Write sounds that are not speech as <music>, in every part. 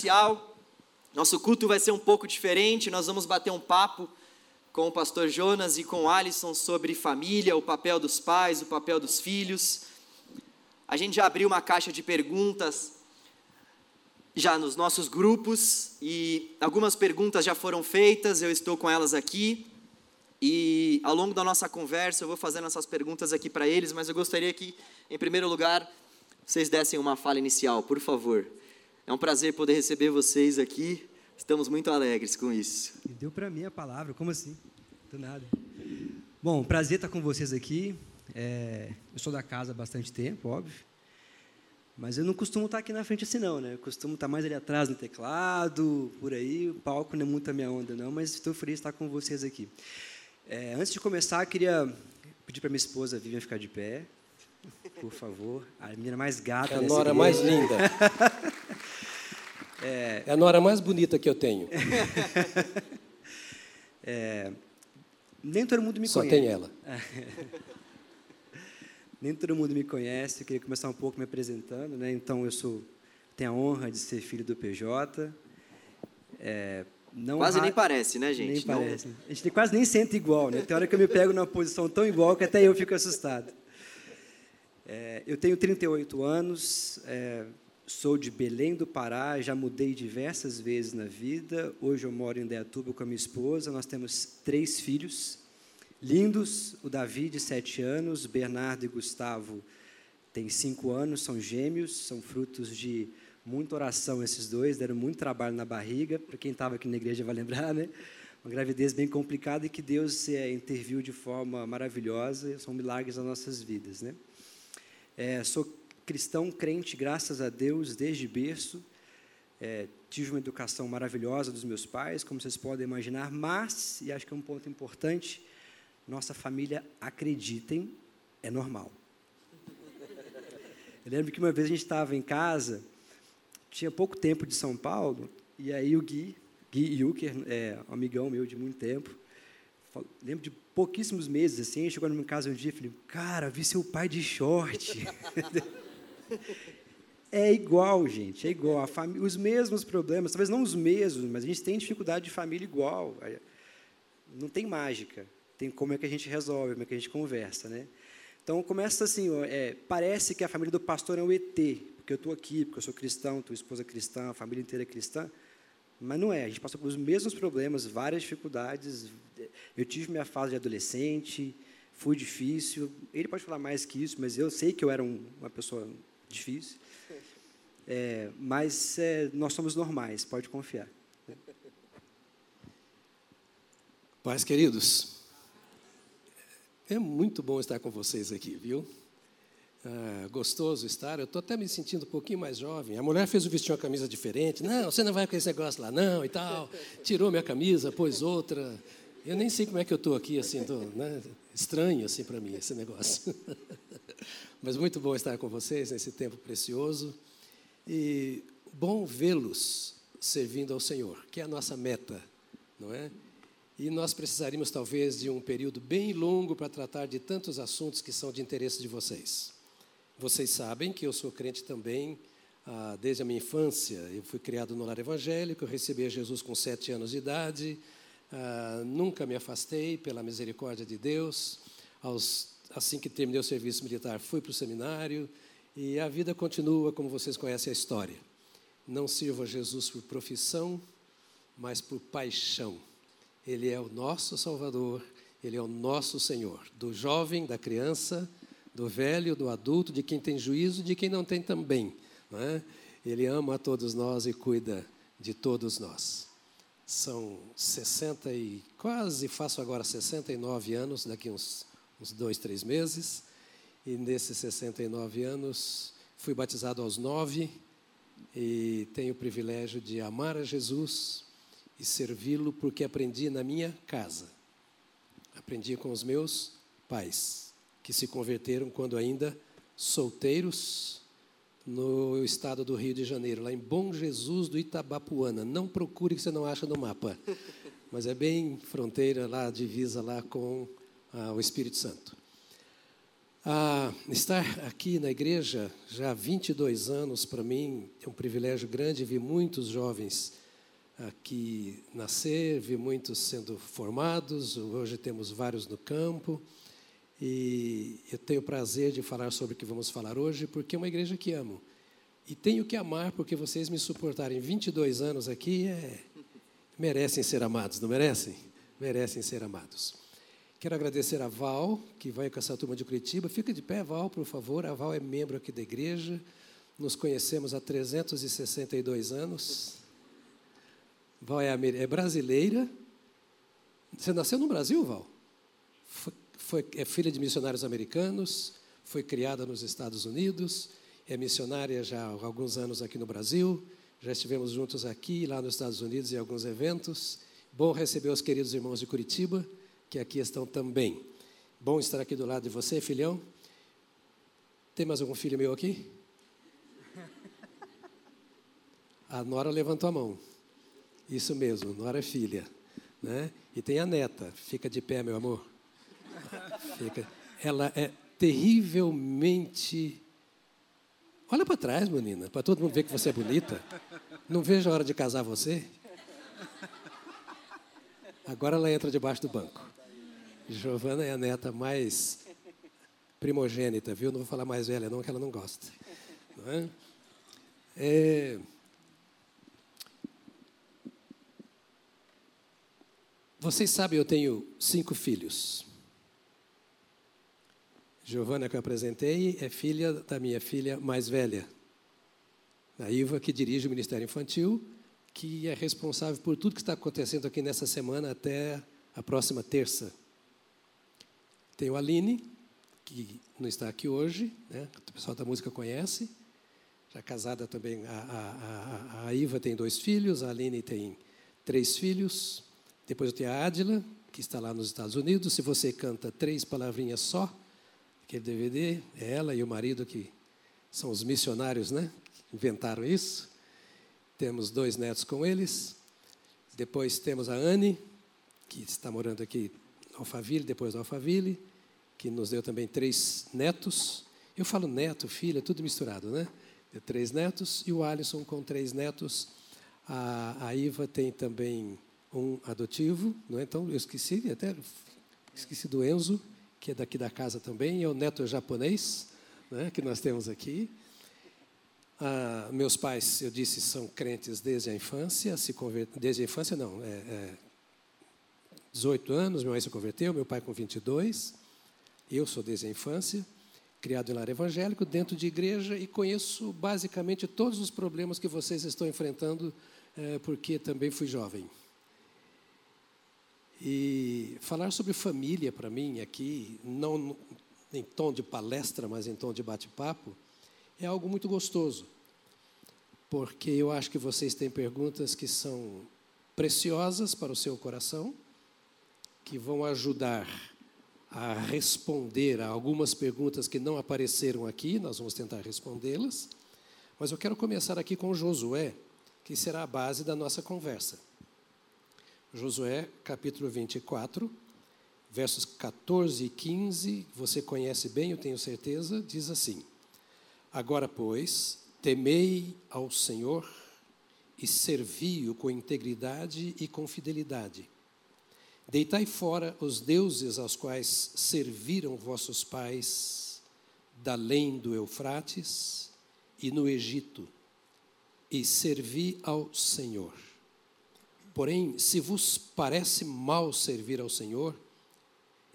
especial. Nosso culto vai ser um pouco diferente. Nós vamos bater um papo com o pastor Jonas e com o Alisson sobre família, o papel dos pais, o papel dos filhos. A gente já abriu uma caixa de perguntas já nos nossos grupos e algumas perguntas já foram feitas, eu estou com elas aqui. E ao longo da nossa conversa eu vou fazendo essas perguntas aqui para eles, mas eu gostaria que, em primeiro lugar, vocês dessem uma fala inicial, por favor. É um prazer poder receber vocês aqui. Estamos muito alegres com isso. Deu para mim a palavra, como assim? Do nada. Bom, prazer estar com vocês aqui. É, eu sou da casa há bastante tempo, óbvio. Mas eu não costumo estar aqui na frente assim, não, né? Eu costumo estar mais ali atrás no teclado, por aí. O palco não é muito a minha onda, não, mas estou feliz de estar com vocês aqui. É, antes de começar, eu queria pedir para minha esposa Vivian ficar de pé, por favor. A menina mais gata. A nora mais linda. <laughs> É, é a nora mais bonita que eu tenho. <laughs> é, nem todo mundo me Só conhece. Só tem ela. <laughs> nem todo mundo me conhece. Eu queria começar um pouco me apresentando. Né? Então, eu sou, tenho a honra de ser filho do PJ. É, não quase ra... nem parece, né, gente? Nem não... parece. A gente quase nem sente igual, né? Tem hora que eu me pego numa posição tão igual que até eu fico assustado. É, eu tenho 38 anos, é, Sou de Belém do Pará, já mudei diversas vezes na vida. Hoje eu moro em Deatuba com a minha esposa. Nós temos três filhos lindos: o Davi, de sete anos, Bernardo e Gustavo têm cinco anos, são gêmeos, são frutos de muita oração esses dois, deram muito trabalho na barriga. Para quem estava aqui na igreja vai lembrar, né? Uma gravidez bem complicada e que Deus é, interviu de forma maravilhosa. São milagres nas nossas vidas, né? É, sou cristão crente, graças a Deus, desde berço. É, tive uma educação maravilhosa dos meus pais, como vocês podem imaginar, mas, e acho que é um ponto importante, nossa família, acreditem, é normal. Eu lembro que uma vez a gente estava em casa, tinha pouco tempo de São Paulo, e aí o Gui, Gui Yucker, é, um amigão meu de muito tempo, lembro de pouquíssimos meses assim, chegou na minha casa um dia e falei, cara, vi seu pai de short. <laughs> É igual, gente, é igual. os mesmos problemas, talvez não os mesmos, mas a gente tem dificuldade de família igual. Não tem mágica. Tem como é que a gente resolve, como é que a gente conversa, né? Então começa assim, ó, é, parece que a família do pastor é um ET, porque eu estou aqui, porque eu sou cristão, tua esposa é cristã, a família inteira é cristã, mas não é. A gente passa pelos mesmos problemas, várias dificuldades. Eu tive minha fase de adolescente, fui difícil. Ele pode falar mais que isso, mas eu sei que eu era um, uma pessoa difícil. É, mas é, nós somos normais, pode confiar. Pais queridos, é muito bom estar com vocês aqui, viu? Ah, gostoso estar. Eu estou até me sentindo um pouquinho mais jovem. A mulher fez o vestir uma camisa diferente. Não, você não vai com esse negócio lá, não, e tal. Tirou minha camisa, pôs outra. Eu nem sei como é que eu estou aqui, assim, tô, né? Estranho assim para mim esse negócio. <laughs> Mas muito bom estar com vocês nesse tempo precioso e bom vê-los servindo ao Senhor, que é a nossa meta, não é? E nós precisaríamos talvez de um período bem longo para tratar de tantos assuntos que são de interesse de vocês. Vocês sabem que eu sou crente também ah, desde a minha infância. Eu fui criado no lar evangélico, recebi a Jesus com sete anos de idade. Ah, nunca me afastei pela misericórdia de Deus. Aos assim que terminei o serviço militar, fui para o seminário e a vida continua como vocês conhecem a história. Não sirvo a Jesus por profissão, mas por paixão. Ele é o nosso Salvador, ele é o nosso Senhor, do jovem, da criança, do velho, do adulto, de quem tem juízo, de quem não tem também. Não é? Ele ama a todos nós e cuida de todos nós. São 60 e quase faço agora 69 anos, daqui uns uns dois, três meses. E nesses 69 anos, fui batizado aos nove e tenho o privilégio de amar a Jesus e servi-lo porque aprendi na minha casa. Aprendi com os meus pais, que se converteram quando ainda solteiros no estado do Rio de Janeiro, lá em Bom Jesus do Itabapuana. Não procure que você não acha no mapa, <laughs> mas é bem fronteira lá, divisa lá com ao Espírito Santo. Ah, estar aqui na igreja já há 22 anos, para mim, é um privilégio grande. Vi muitos jovens aqui nascer, vi muitos sendo formados. Hoje temos vários no campo. E eu tenho o prazer de falar sobre o que vamos falar hoje, porque é uma igreja que amo. E tenho que amar, porque vocês me suportarem 22 anos aqui, é... merecem ser amados, não merecem? Merecem ser amados. Quero agradecer a Val, que vai com essa turma de Curitiba. Fica de pé, Val, por favor. A Val é membro aqui da igreja. Nos conhecemos há 362 anos. Val é, é brasileira. Você nasceu no Brasil, Val? Foi, é filha de missionários americanos, foi criada nos Estados Unidos, é missionária já há alguns anos aqui no Brasil. Já estivemos juntos aqui, lá nos Estados Unidos, em alguns eventos. Bom receber os queridos irmãos de Curitiba que aqui estão também. Bom estar aqui do lado de você, filhão. Tem mais algum filho meu aqui? A Nora levantou a mão. Isso mesmo, Nora é filha. Né? E tem a neta. Fica de pé, meu amor. Fica. Ela é terrivelmente. Olha para trás, menina, para todo mundo ver que você é bonita. Não vejo a hora de casar você. Agora ela entra debaixo do banco. Giovana é a neta mais primogênita, viu? Não vou falar mais velha, não, que ela não gosta. Não é? É... Vocês sabem, eu tenho cinco filhos. Giovana, que eu apresentei, é filha da minha filha mais velha, a Iva, que dirige o Ministério Infantil, que é responsável por tudo que está acontecendo aqui nessa semana até a próxima terça. Tem o Aline, que não está aqui hoje, né? o pessoal da música conhece, já casada também. A, a, a, a Iva tem dois filhos, a Aline tem três filhos. Depois eu tenho a Adila, que está lá nos Estados Unidos. Se você canta três palavrinhas só, aquele DVD, é ela e o marido que são os missionários, né? Inventaram isso. Temos dois netos com eles. Depois temos a Anne, que está morando aqui em Alphaville, depois Alphaville que nos deu também três netos. Eu falo neto, filha, tudo misturado, né? Deu três netos. E o Alisson com três netos. A, a Iva tem também um adotivo, não é? Então, eu esqueci, até esqueci do Enzo, que é daqui da casa também, é o neto japonês, né, que nós temos aqui. Ah, meus pais, eu disse, são crentes desde a infância, se desde a infância não, é, é 18 anos, meu mãe se converteu, meu pai com 22. Eu sou desde a infância, criado em lar evangélico, dentro de igreja, e conheço basicamente todos os problemas que vocês estão enfrentando, é, porque também fui jovem. E falar sobre família para mim aqui, não em tom de palestra, mas em tom de bate-papo, é algo muito gostoso. Porque eu acho que vocês têm perguntas que são preciosas para o seu coração, que vão ajudar a responder a algumas perguntas que não apareceram aqui, nós vamos tentar respondê-las. Mas eu quero começar aqui com Josué, que será a base da nossa conversa. Josué, capítulo 24, versos 14 e 15, você conhece bem, eu tenho certeza, diz assim: Agora, pois, temei ao Senhor e servi-o com integridade e com fidelidade Deitai fora os deuses aos quais serviram vossos pais, da além do Eufrates e no Egito, e servi ao Senhor. Porém, se vos parece mal servir ao Senhor,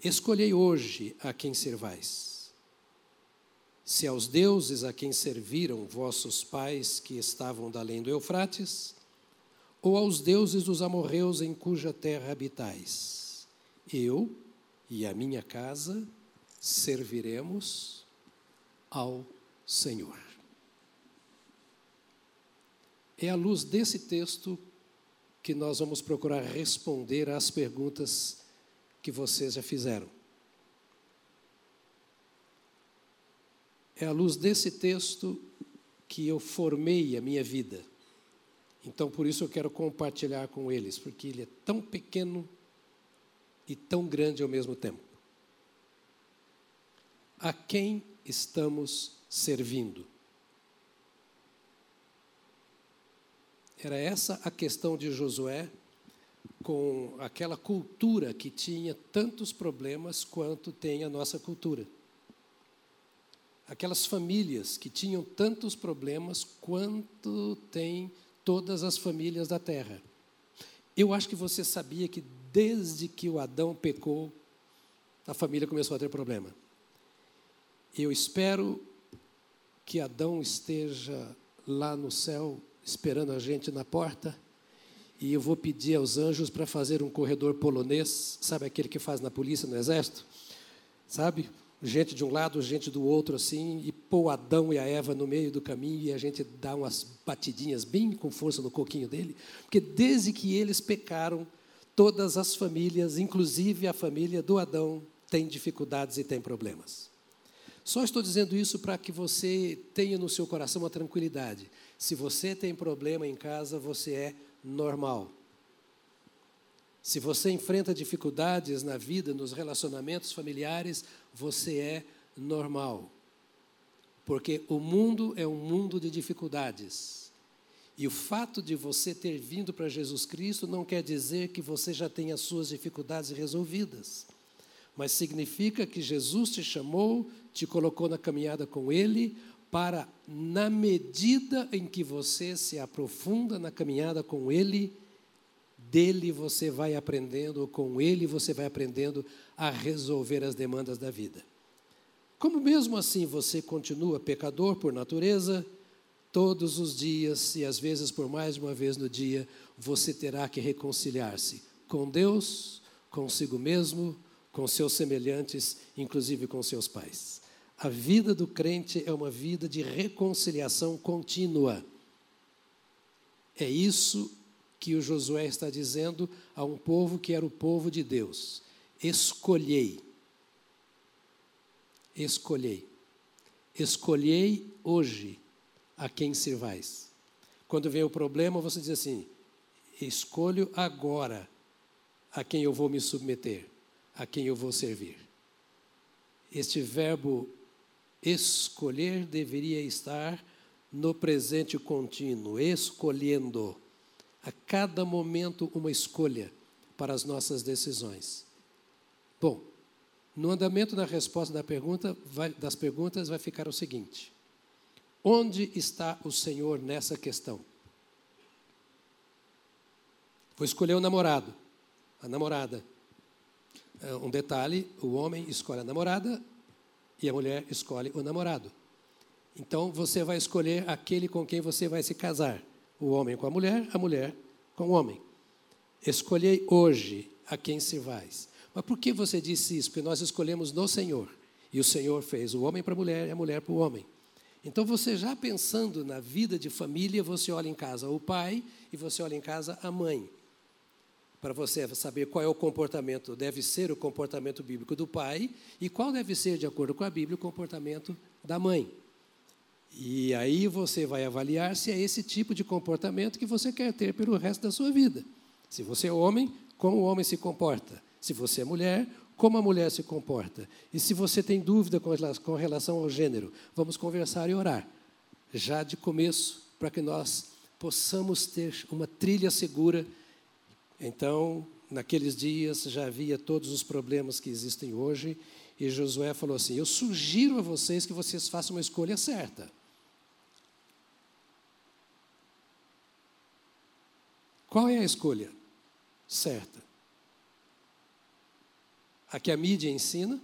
escolhei hoje a quem servais. Se aos deuses a quem serviram vossos pais que estavam da além do Eufrates, ou aos deuses dos amorreus em cuja terra habitais. Eu e a minha casa serviremos ao Senhor. É à luz desse texto que nós vamos procurar responder às perguntas que vocês já fizeram. É à luz desse texto que eu formei a minha vida. Então, por isso eu quero compartilhar com eles, porque ele é tão pequeno e tão grande ao mesmo tempo. a quem estamos servindo? Era essa a questão de Josué com aquela cultura que tinha tantos problemas quanto tem a nossa cultura. Aquelas famílias que tinham tantos problemas quanto tem todas as famílias da terra. Eu acho que você sabia que desde que o Adão pecou, a família começou a ter problema. Eu espero que Adão esteja lá no céu esperando a gente na porta e eu vou pedir aos anjos para fazer um corredor polonês, sabe aquele que faz na polícia, no exército? Sabe? Gente de um lado, gente do outro, assim, e pôr Adão e a Eva no meio do caminho e a gente dá umas batidinhas bem com força no coquinho dele, porque desde que eles pecaram, todas as famílias, inclusive a família do Adão, tem dificuldades e tem problemas. Só estou dizendo isso para que você tenha no seu coração uma tranquilidade. Se você tem problema em casa, você é normal. Se você enfrenta dificuldades na vida, nos relacionamentos familiares, você é normal. Porque o mundo é um mundo de dificuldades. E o fato de você ter vindo para Jesus Cristo não quer dizer que você já tenha as suas dificuldades resolvidas. Mas significa que Jesus te chamou, te colocou na caminhada com Ele, para, na medida em que você se aprofunda na caminhada com Ele, dele você vai aprendendo, com Ele você vai aprendendo a resolver as demandas da vida. Como mesmo assim você continua pecador por natureza, todos os dias e às vezes por mais de uma vez no dia, você terá que reconciliar-se com Deus, consigo mesmo, com seus semelhantes, inclusive com seus pais. A vida do crente é uma vida de reconciliação contínua. É isso que o Josué está dizendo a um povo que era o povo de Deus. Escolhei. Escolhei. Escolhei hoje a quem servais. Quando vem o problema, você diz assim: escolho agora a quem eu vou me submeter, a quem eu vou servir. Este verbo Escolher deveria estar no presente contínuo, escolhendo a cada momento uma escolha para as nossas decisões. Bom, no andamento da resposta da pergunta, vai, das perguntas vai ficar o seguinte: onde está o Senhor nessa questão? Vou escolher o namorado, a namorada. É, um detalhe: o homem escolhe a namorada, e a mulher escolhe o namorado. Então você vai escolher aquele com quem você vai se casar. O homem com a mulher, a mulher com o homem. Escolhei hoje a quem se vais. Mas por que você disse isso? Porque nós escolhemos no Senhor. E o Senhor fez o homem para a mulher e a mulher para o homem. Então você já pensando na vida de família, você olha em casa o pai e você olha em casa a mãe para você saber qual é o comportamento, deve ser o comportamento bíblico do pai e qual deve ser, de acordo com a Bíblia, o comportamento da mãe. E aí você vai avaliar se é esse tipo de comportamento que você quer ter pelo resto da sua vida. Se você é homem, como o homem se comporta. Se você é mulher, como a mulher se comporta. E se você tem dúvida com relação ao gênero, vamos conversar e orar. Já de começo, para que nós possamos ter uma trilha segura então, naqueles dias já havia todos os problemas que existem hoje, e Josué falou assim: Eu sugiro a vocês que vocês façam uma escolha certa. Qual é a escolha certa? A que a mídia ensina,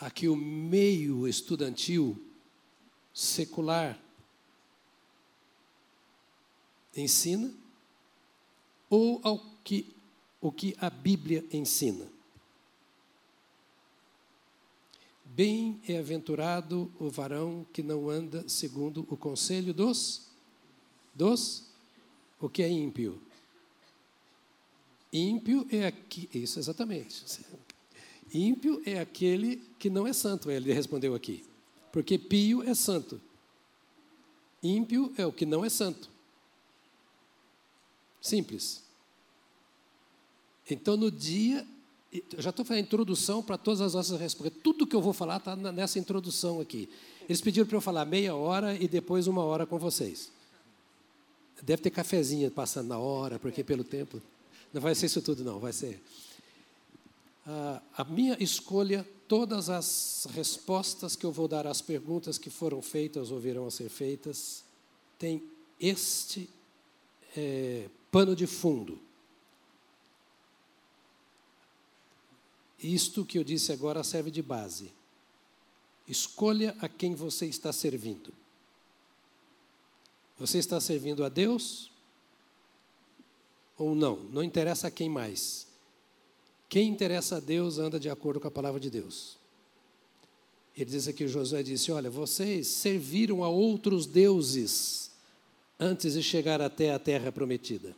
a que o meio estudantil secular ensina ou ao que, o que a Bíblia ensina. Bem-aventurado o varão que não anda segundo o conselho dos dos o que é ímpio. Ímpio é aqui, isso exatamente. Ímpio é aquele que não é santo, ele respondeu aqui. Porque pio é santo. Ímpio é o que não é santo. Simples. Então, no dia já estou fazendo introdução para todas as nossas respostas. Tudo que eu vou falar está nessa introdução aqui. Eles pediram para eu falar meia hora e depois uma hora com vocês. Deve ter cafezinho passando na hora, porque pelo tempo. Não vai ser isso tudo, não. Vai ser. Ah, a minha escolha, todas as respostas que eu vou dar às perguntas que foram feitas ou virão a ser feitas, tem este é, pano de fundo. Isto que eu disse agora serve de base. Escolha a quem você está servindo. Você está servindo a Deus ou não? Não interessa a quem mais. Quem interessa a Deus anda de acordo com a palavra de Deus. Ele diz aqui, Josué disse: Olha, vocês serviram a outros deuses antes de chegar até a terra prometida.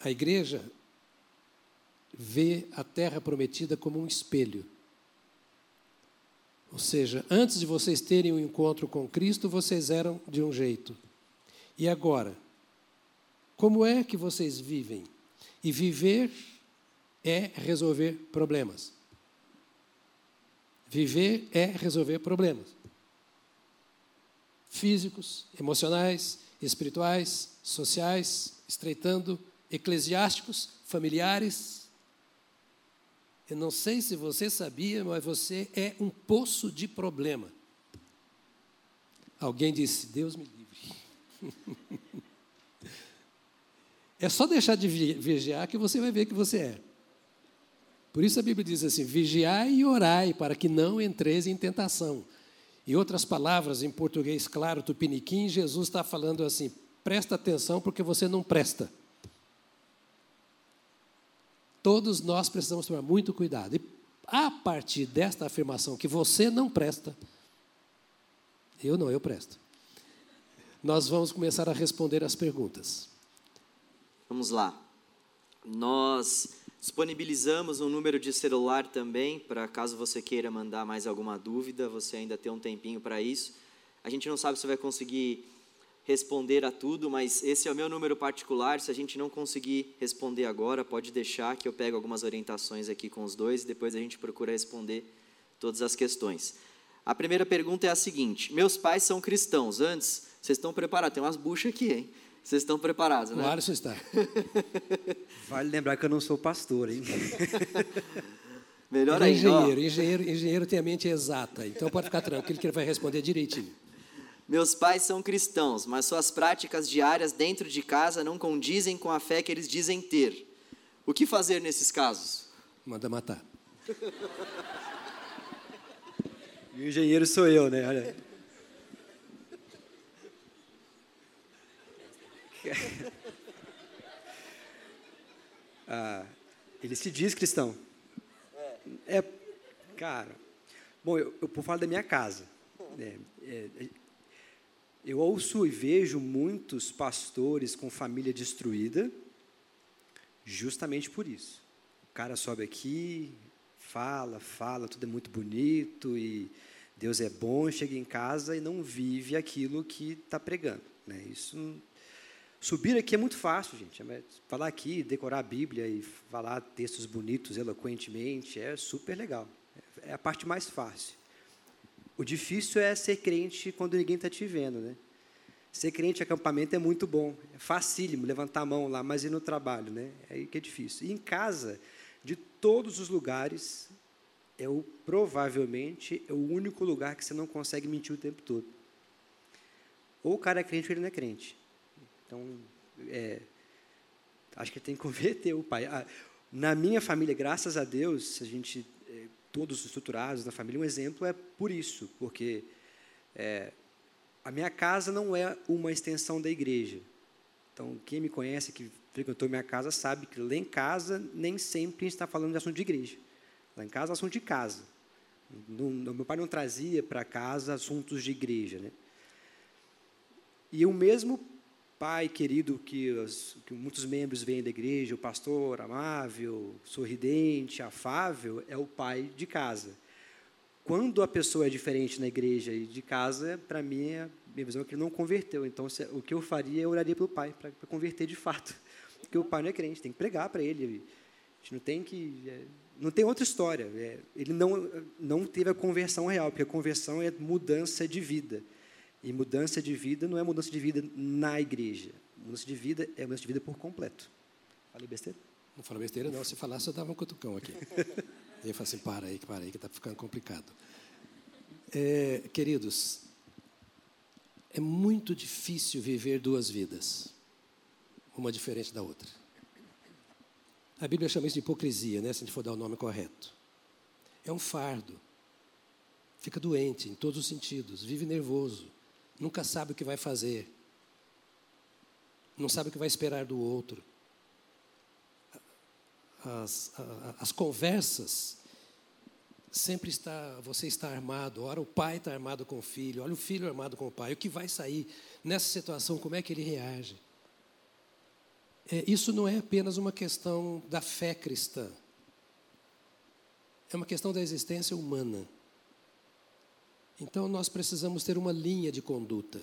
A igreja vê a terra prometida como um espelho. Ou seja, antes de vocês terem um encontro com Cristo, vocês eram de um jeito. E agora? Como é que vocês vivem? E viver é resolver problemas. Viver é resolver problemas. Físicos, emocionais, espirituais, sociais, estreitando, eclesiásticos, familiares, eu não sei se você sabia, mas você é um poço de problema. Alguém disse: Deus me livre. <laughs> é só deixar de vigiar que você vai ver que você é. Por isso a Bíblia diz assim: vigiai e orai para que não entreis em tentação. Em outras palavras, em português claro, tupiniquim, Jesus está falando assim: presta atenção porque você não presta. Todos nós precisamos tomar muito cuidado. E a partir desta afirmação que você não presta, eu não, eu presto. Nós vamos começar a responder as perguntas. Vamos lá. Nós disponibilizamos um número de celular também, para caso você queira mandar mais alguma dúvida, você ainda tem um tempinho para isso. A gente não sabe se vai conseguir responder a tudo, mas esse é o meu número particular. Se a gente não conseguir responder agora, pode deixar que eu pego algumas orientações aqui com os dois e depois a gente procura responder todas as questões. A primeira pergunta é a seguinte: Meus pais são cristãos. Antes, vocês estão preparados? Tem umas buchas aqui, hein? Vocês estão preparados, né? O Alisson está. vale lembrar que eu não sou pastor, hein? <laughs> Melhor ainda. Engenheiro, engenheiro, engenheiro tem a mente exata, então pode ficar tranquilo que ele vai responder direitinho. Meus pais são cristãos, mas suas práticas diárias dentro de casa não condizem com a fé que eles dizem ter. O que fazer nesses casos? Manda matar. E o engenheiro sou eu, né? Olha. <laughs> Ah, ele se diz cristão. É, cara. Bom, eu, eu vou falar da minha casa. É, é, eu ouço e vejo muitos pastores com família destruída, justamente por isso. O cara sobe aqui, fala, fala, tudo é muito bonito e Deus é bom, chega em casa e não vive aquilo que está pregando. Né? Isso subir aqui é muito fácil, gente. É falar aqui, decorar a Bíblia e falar textos bonitos eloquentemente é super legal. É a parte mais fácil. O difícil é ser crente quando ninguém está te vendo, né? Ser crente em acampamento é muito bom, é facílimo levantar a mão lá, mas e no trabalho, né? É aí que é difícil. E em casa, de todos os lugares, é o provavelmente é o único lugar que você não consegue mentir o tempo todo. Ou o cara é crente ou ele não é crente. Então, é, acho que tem que converter o pai. Na minha família, graças a Deus, a gente todos estruturados na família. Um exemplo é por isso, porque é, a minha casa não é uma extensão da igreja. Então, quem me conhece, que frequentou minha casa, sabe que lá em casa nem sempre a gente está falando de assunto de igreja. Lá em casa é assunto de casa. Não, meu pai não trazia para casa assuntos de igreja. Né? E o mesmo pai querido que, os, que muitos membros vêm da igreja, o pastor amável, sorridente, afável, é o pai de casa. Quando a pessoa é diferente na igreja e de casa, para mim, a minha visão é que ele não converteu. Então, se, o que eu faria, eu oraria pelo pai, para converter de fato. <laughs> porque o pai não é crente, tem que pregar para ele. A gente não tem que. É, não tem outra história. É, ele não, não teve a conversão real, porque a conversão é mudança de vida. E mudança de vida não é mudança de vida na igreja. Mudança de vida é mudança de vida por completo. Falei besteira? Não falei besteira, não. Se falasse, eu dava um cutucão aqui. e <laughs> eu falei assim: para aí, para aí, que está ficando complicado. É, queridos, é muito difícil viver duas vidas, uma diferente da outra. A Bíblia chama isso de hipocrisia, né, se a gente for dar o nome correto. É um fardo. Fica doente em todos os sentidos, vive nervoso, nunca sabe o que vai fazer, não sabe o que vai esperar do outro. As, as conversas sempre está, você está armado. Ora, o pai está armado com o filho, olha o filho armado com o pai. O que vai sair nessa situação? Como é que ele reage? É, isso não é apenas uma questão da fé cristã. É uma questão da existência humana. Então nós precisamos ter uma linha de conduta.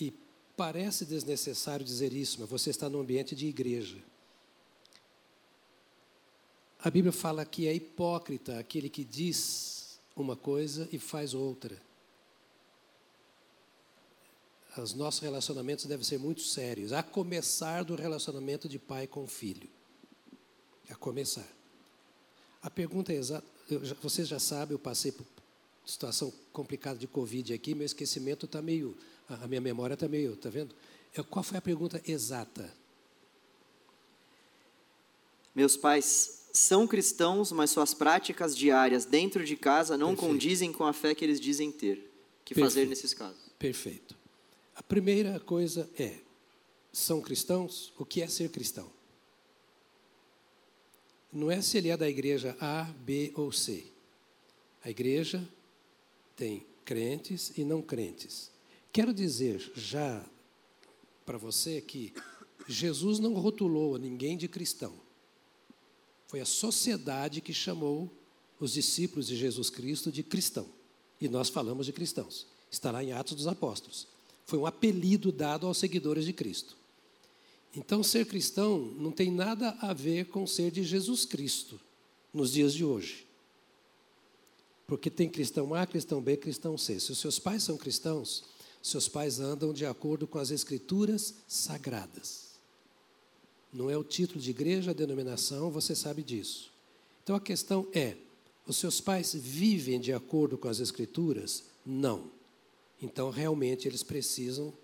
E parece desnecessário dizer isso, mas você está no ambiente de igreja. A Bíblia fala que é hipócrita aquele que diz uma coisa e faz outra. Os nossos relacionamentos devem ser muito sérios, a começar do relacionamento de pai com filho. A começar. A pergunta é exata. Vocês já sabem, eu passei situação complicada de Covid aqui, meu esquecimento está meio. A minha memória está meio. Está vendo? É, qual foi a pergunta exata? Meus pais são cristãos, mas suas práticas diárias dentro de casa não Perfeito. condizem com a fé que eles dizem ter. que Perfeito. fazer nesses casos? Perfeito. A primeira coisa é: são cristãos? O que é ser cristão? Não é se ele é da igreja A, B ou C. A igreja tem crentes e não crentes. Quero dizer já para você que Jesus não rotulou ninguém de cristão. Foi a sociedade que chamou os discípulos de Jesus Cristo de cristão. E nós falamos de cristãos. Está lá em Atos dos Apóstolos. Foi um apelido dado aos seguidores de Cristo. Então, ser cristão não tem nada a ver com ser de Jesus Cristo nos dias de hoje. Porque tem cristão A, cristão B, cristão C. Se os seus pais são cristãos, seus pais andam de acordo com as escrituras sagradas. Não é o título de igreja, a denominação, você sabe disso. Então a questão é: os seus pais vivem de acordo com as Escrituras? Não. Então realmente eles precisam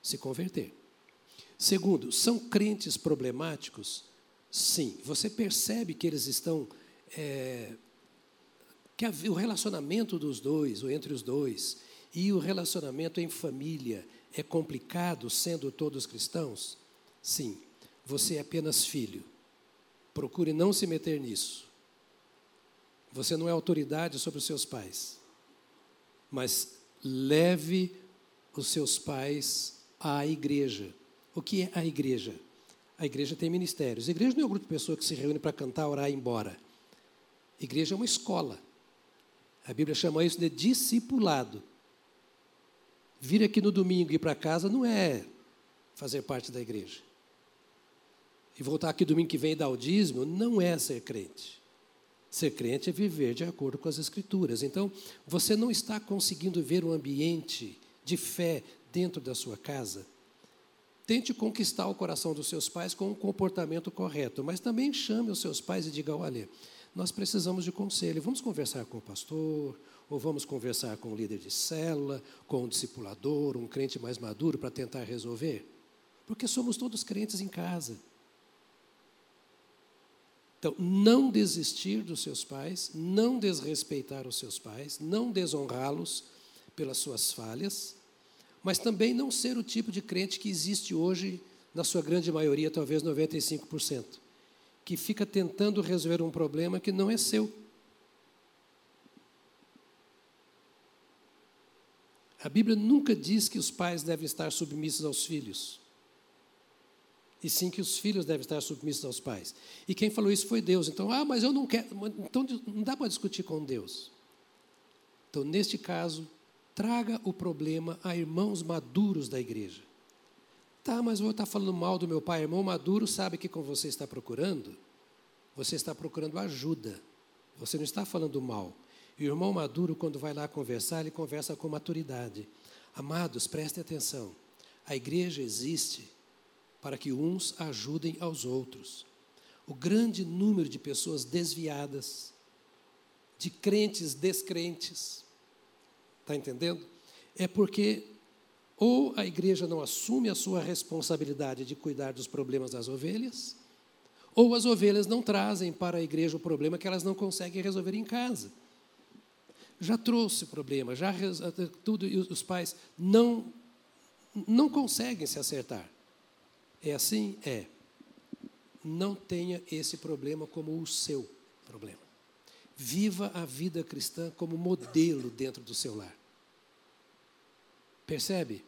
se converter. Segundo, são crentes problemáticos? Sim. Você percebe que eles estão. É, que o relacionamento dos dois, ou entre os dois, e o relacionamento em família é complicado, sendo todos cristãos? Sim. Você é apenas filho. Procure não se meter nisso. Você não é autoridade sobre os seus pais. Mas leve os seus pais à igreja. O que é a igreja? A igreja tem ministérios. A igreja não é um grupo de pessoas que se reúne para cantar, orar e ir embora. A igreja é uma escola. A Bíblia chama isso de discipulado. Vir aqui no domingo e ir para casa não é fazer parte da igreja e voltar aqui domingo que vem e dar o dízimo, não é ser crente. Ser crente é viver de acordo com as Escrituras. Então, você não está conseguindo ver um ambiente de fé dentro da sua casa. Tente conquistar o coração dos seus pais com um comportamento correto, mas também chame os seus pais e diga: olha, nós precisamos de conselho. Vamos conversar com o pastor, ou vamos conversar com o líder de célula, com o discipulador, um crente mais maduro para tentar resolver? Porque somos todos crentes em casa. Então, não desistir dos seus pais, não desrespeitar os seus pais, não desonrá-los pelas suas falhas, mas também não ser o tipo de crente que existe hoje, na sua grande maioria, talvez 95%, que fica tentando resolver um problema que não é seu. A Bíblia nunca diz que os pais devem estar submissos aos filhos e sim que os filhos devem estar submissos aos pais. E quem falou isso foi Deus. Então, ah, mas eu não quero. Então, não dá para discutir com Deus. Então, neste caso, traga o problema a irmãos maduros da igreja. Tá, mas vou estar falando mal do meu pai. Irmão maduro sabe que com você está procurando, você está procurando ajuda. Você não está falando mal. E o irmão maduro, quando vai lá conversar, ele conversa com maturidade. Amados, prestem atenção. A igreja existe para que uns ajudem aos outros. O grande número de pessoas desviadas, de crentes descrentes, está entendendo? É porque ou a igreja não assume a sua responsabilidade de cuidar dos problemas das ovelhas, ou as ovelhas não trazem para a igreja o problema que elas não conseguem resolver em casa. Já trouxe problema, já tudo e os pais não não conseguem se acertar. É assim? É. Não tenha esse problema como o seu problema. Viva a vida cristã como modelo dentro do seu lar. Percebe?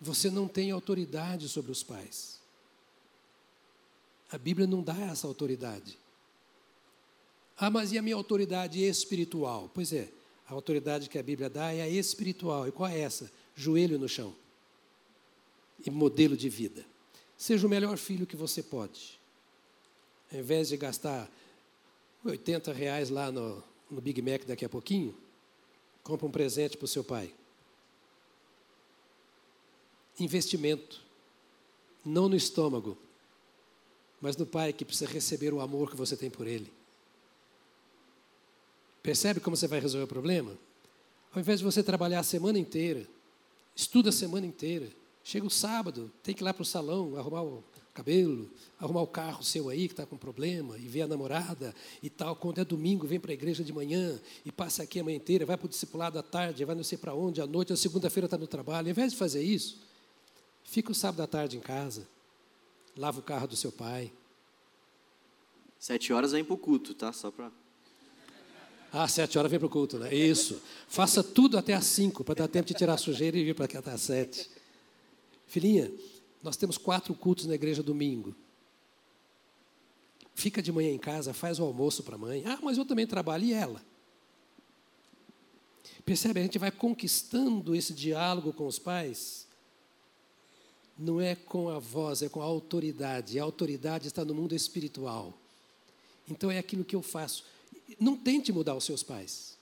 Você não tem autoridade sobre os pais. A Bíblia não dá essa autoridade. Ah, mas e a minha autoridade espiritual? Pois é, a autoridade que a Bíblia dá é a espiritual. E qual é essa? Joelho no chão. E modelo de vida. Seja o melhor filho que você pode. Ao invés de gastar 80 reais lá no, no Big Mac daqui a pouquinho, compra um presente para o seu pai. Investimento. Não no estômago, mas no pai que precisa receber o amor que você tem por ele. Percebe como você vai resolver o problema? Ao invés de você trabalhar a semana inteira, estuda a semana inteira, chega o sábado, tem que ir lá para o salão, arrumar o cabelo, arrumar o carro seu aí que está com problema, e ver a namorada e tal. Quando é domingo, vem para a igreja de manhã e passa aqui a manhã inteira, vai para o discipulado à tarde, vai não sei para onde, à noite, a segunda-feira está no trabalho. Ao invés de fazer isso, fica o sábado à tarde em casa, lava o carro do seu pai, Sete horas vem para o culto, tá? Só para. Ah, sete horas vem para o culto, né? Isso. Faça tudo até às cinco, para dar tempo de tirar a sujeira e vir para aqui até às sete. Filhinha, nós temos quatro cultos na igreja domingo. Fica de manhã em casa, faz o almoço para a mãe. Ah, mas eu também trabalho, e ela? Percebe? A gente vai conquistando esse diálogo com os pais. Não é com a voz, é com a autoridade. A autoridade está no mundo espiritual. Então é aquilo que eu faço. Não tente mudar os seus pais.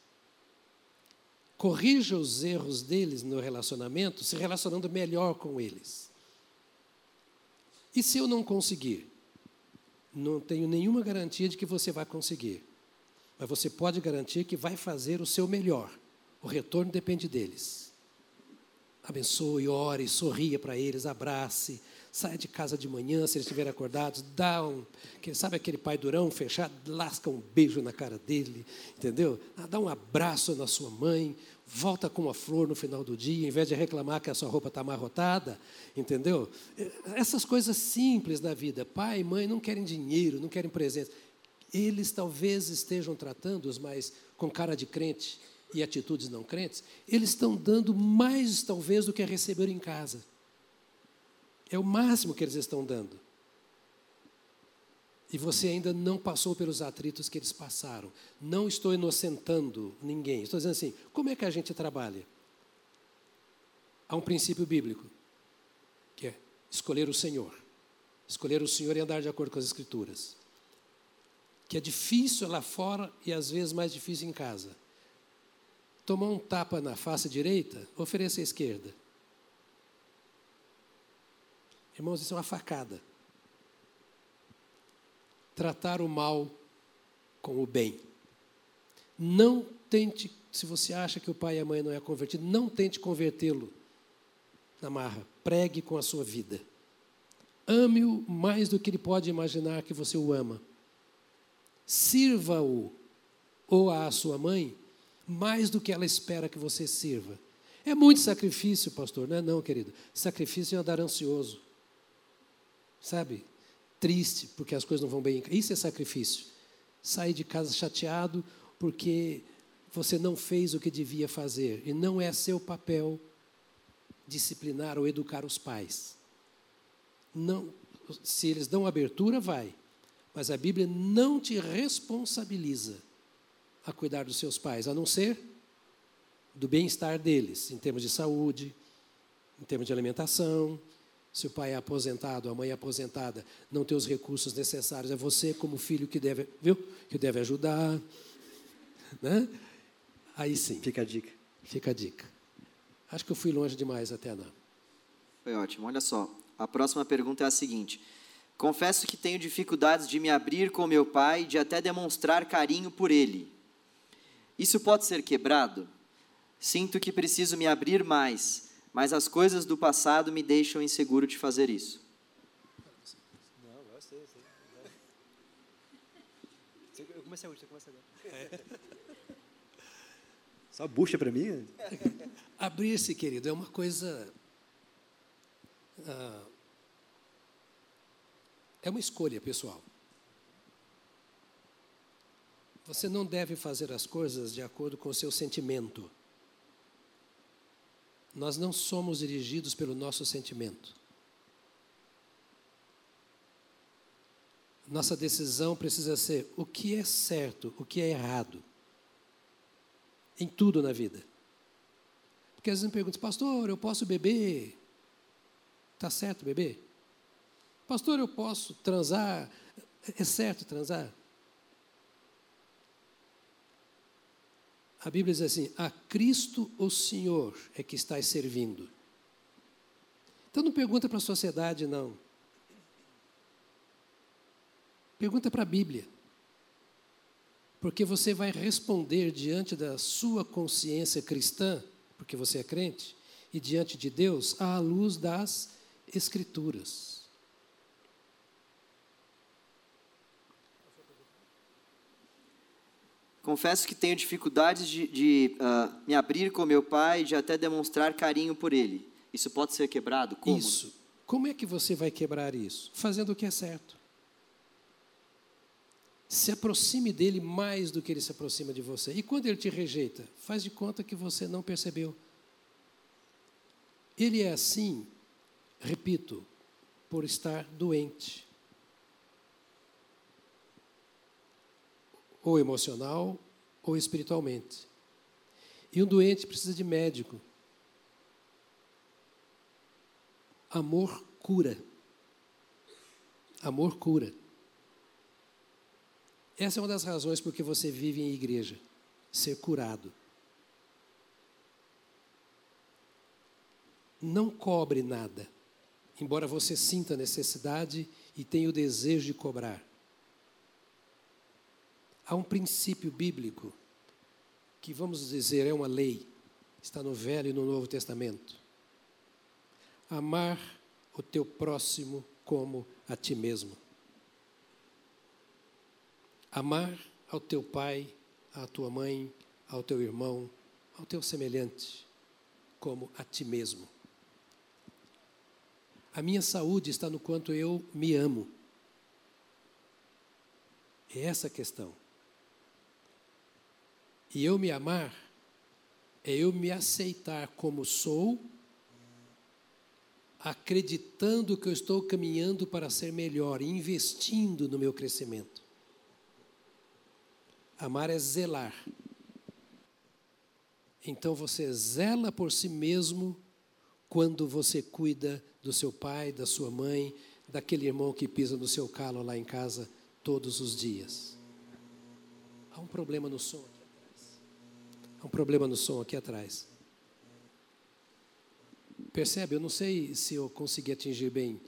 Corrija os erros deles no relacionamento, se relacionando melhor com eles. E se eu não conseguir? Não tenho nenhuma garantia de que você vai conseguir. Mas você pode garantir que vai fazer o seu melhor. O retorno depende deles. Abençoe, ore, sorria para eles, abrace, Saia de casa de manhã, se eles estiverem acordados, dá um, sabe aquele pai durão fechado, lasca um beijo na cara dele, entendeu? Ah, dá um abraço na sua mãe, volta com uma flor no final do dia, em vez de reclamar que a sua roupa está amarrotada, entendeu? Essas coisas simples da vida. Pai e mãe não querem dinheiro, não querem presentes. Eles talvez estejam tratando-os mais com cara de crente e atitudes não crentes, eles estão dando mais, talvez, do que receberam em casa. É o máximo que eles estão dando. E você ainda não passou pelos atritos que eles passaram. Não estou inocentando ninguém. Estou dizendo assim: como é que a gente trabalha? Há um princípio bíblico, que é escolher o Senhor. Escolher o Senhor e andar de acordo com as Escrituras. Que é difícil lá fora e às vezes mais difícil em casa. Tomar um tapa na face direita, ofereça a esquerda. Irmãos, isso é uma facada. Tratar o mal com o bem. Não tente, se você acha que o pai e a mãe não é convertido, não tente convertê-lo na marra. Pregue com a sua vida. Ame-o mais do que ele pode imaginar que você o ama. Sirva-o ou a sua mãe mais do que ela espera que você sirva. É muito sacrifício, pastor, não é não, querido. Sacrifício é andar ansioso sabe? Triste porque as coisas não vão bem. Isso é sacrifício. Sair de casa chateado porque você não fez o que devia fazer e não é seu papel disciplinar ou educar os pais. Não, se eles dão abertura, vai. Mas a Bíblia não te responsabiliza a cuidar dos seus pais, a não ser do bem-estar deles, em termos de saúde, em termos de alimentação, Se o pai é aposentado, a mãe é aposentada, não tem os recursos necessários, é você como filho que deve, viu? Que deve ajudar, né? Aí sim. Fica a dica. Fica a dica. Acho que eu fui longe demais até não. Foi ótimo. Olha só, a próxima pergunta é a seguinte: Confesso que tenho dificuldades de me abrir com meu pai, de até demonstrar carinho por ele. Isso pode ser quebrado? Sinto que preciso me abrir mais, mas as coisas do passado me deixam inseguro de fazer isso. Não, eu sei, sei. Eu comecei hoje, você começa agora. <laughs> Só bucha para mim? Abrir-se, querido, é uma coisa. Ah, é uma escolha pessoal. Você não deve fazer as coisas de acordo com o seu sentimento. Nós não somos dirigidos pelo nosso sentimento. Nossa decisão precisa ser o que é certo, o que é errado. Em tudo na vida. Porque às vezes me perguntam, pastor, eu posso beber? Está certo beber? Pastor, eu posso transar? É certo transar? A Bíblia diz assim: a Cristo o Senhor é que estás servindo. Então não pergunta para a sociedade, não. Pergunta para a Bíblia. Porque você vai responder diante da sua consciência cristã, porque você é crente, e diante de Deus, à luz das Escrituras. Confesso que tenho dificuldades de, de uh, me abrir com meu pai, de até demonstrar carinho por ele. Isso pode ser quebrado? Como? Isso. Como é que você vai quebrar isso? Fazendo o que é certo. Se aproxime dele mais do que ele se aproxima de você. E quando ele te rejeita, faz de conta que você não percebeu. Ele é assim, repito, por estar doente. Ou emocional ou espiritualmente. E um doente precisa de médico. Amor cura. Amor cura. Essa é uma das razões por que você vive em igreja ser curado. Não cobre nada, embora você sinta necessidade e tenha o desejo de cobrar. Há um princípio bíblico que, vamos dizer, é uma lei, está no Velho e no Novo Testamento. Amar o teu próximo como a ti mesmo. Amar ao teu pai, à tua mãe, ao teu irmão, ao teu semelhante, como a ti mesmo. A minha saúde está no quanto eu me amo. É essa a questão. E eu me amar é eu me aceitar como sou, acreditando que eu estou caminhando para ser melhor, investindo no meu crescimento. Amar é zelar. Então você zela por si mesmo quando você cuida do seu pai, da sua mãe, daquele irmão que pisa no seu calo lá em casa todos os dias. Há um problema no som. Há um problema no som aqui atrás. Percebe? Eu não sei se eu consegui atingir bem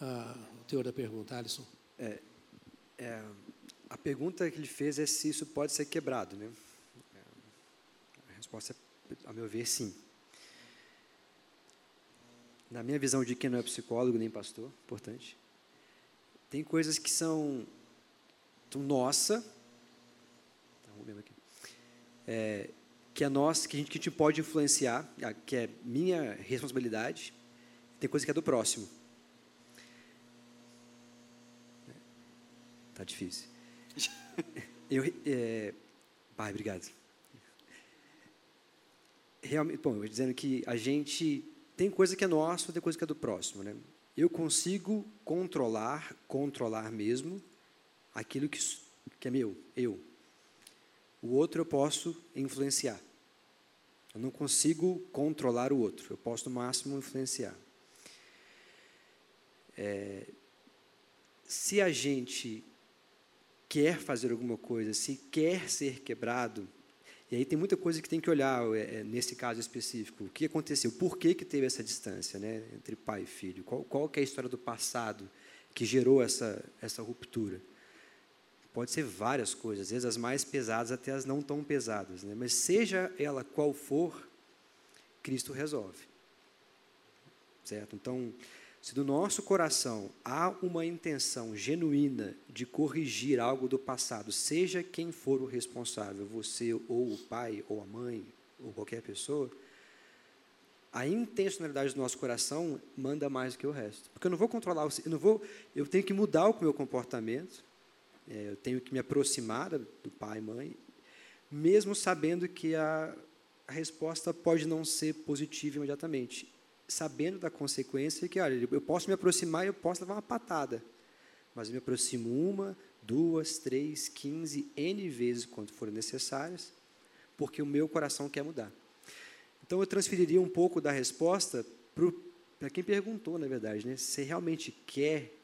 a, o teor da pergunta, Alisson. É, é, a pergunta que ele fez é se isso pode ser quebrado, né? É, a resposta é, a meu ver, sim. Na minha visão de quem não é psicólogo nem pastor, importante, tem coisas que são, são nossa, tá, aqui, é, que é nós, que a gente, que a gente pode influenciar, que é minha responsabilidade, tem coisa que é do próximo. Tá difícil. <laughs> Eu, é, pai, obrigado. Realmente, bom, eu dizendo que a gente tem coisa que é nossa, tem coisa que é do próximo, né? Eu consigo controlar, controlar mesmo aquilo que, que é meu, eu. O outro eu posso influenciar. Eu não consigo controlar o outro, eu posso no máximo influenciar. É, se a gente quer fazer alguma coisa, se quer ser quebrado, e aí tem muita coisa que tem que olhar é, é, nesse caso específico. O que aconteceu? Por que, que teve essa distância né, entre pai e filho? Qual, qual é a história do passado que gerou essa, essa ruptura? Pode ser várias coisas, às vezes as mais pesadas até as não tão pesadas. Né? Mas seja ela qual for, Cristo resolve. Certo? Então, se do nosso coração há uma intenção genuína de corrigir algo do passado, seja quem for o responsável, você ou o pai ou a mãe ou qualquer pessoa, a intencionalidade do nosso coração manda mais do que o resto. Porque eu não vou controlar, eu não vou, eu tenho que mudar o meu comportamento, é, eu tenho que me aproximar do pai e mãe, mesmo sabendo que a, a resposta pode não ser positiva imediatamente sabendo da consequência que, olha, eu posso me aproximar e eu posso levar uma patada, mas eu me aproximo uma, duas, três, quinze, N vezes quanto forem necessárias, porque o meu coração quer mudar. Então eu transferiria um pouco da resposta para quem perguntou, na verdade, né? Você realmente quer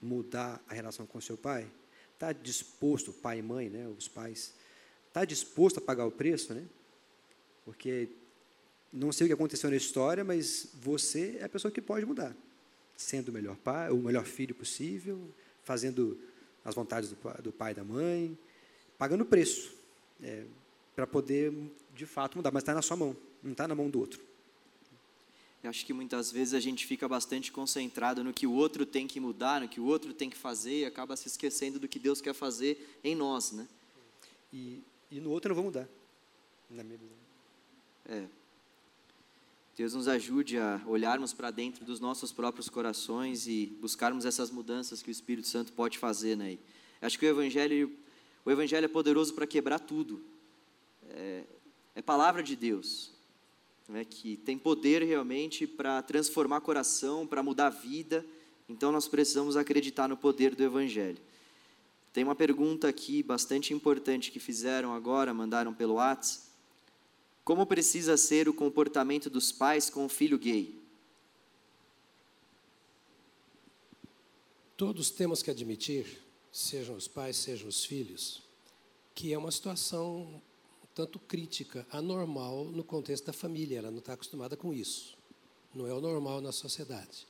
mudar a relação com seu pai? Está disposto, pai e mãe, né? Os pais, está disposto a pagar o preço, né? Porque não sei o que aconteceu na história, mas você é a pessoa que pode mudar, sendo o melhor pai, o melhor filho possível, fazendo as vontades do, do pai e da mãe, pagando preço é, para poder de fato mudar, mas está na sua mão, não está na mão do outro. Eu acho que muitas vezes a gente fica bastante concentrado no que o outro tem que mudar, no que o outro tem que fazer, e acaba se esquecendo do que Deus quer fazer em nós, né? E, e no outro eu não vou mudar, na minha visão. É. Deus nos ajude a olharmos para dentro dos nossos próprios corações e buscarmos essas mudanças que o Espírito Santo pode fazer, né? Acho que o Evangelho, o Evangelho é poderoso para quebrar tudo. É, é palavra de Deus, né? que tem poder realmente para transformar coração, para mudar vida. Então nós precisamos acreditar no poder do Evangelho. Tem uma pergunta aqui bastante importante que fizeram agora, mandaram pelo WhatsApp. Como precisa ser o comportamento dos pais com o filho gay? Todos temos que admitir, sejam os pais, sejam os filhos, que é uma situação tanto crítica, anormal no contexto da família. Ela não está acostumada com isso. Não é o normal na sociedade.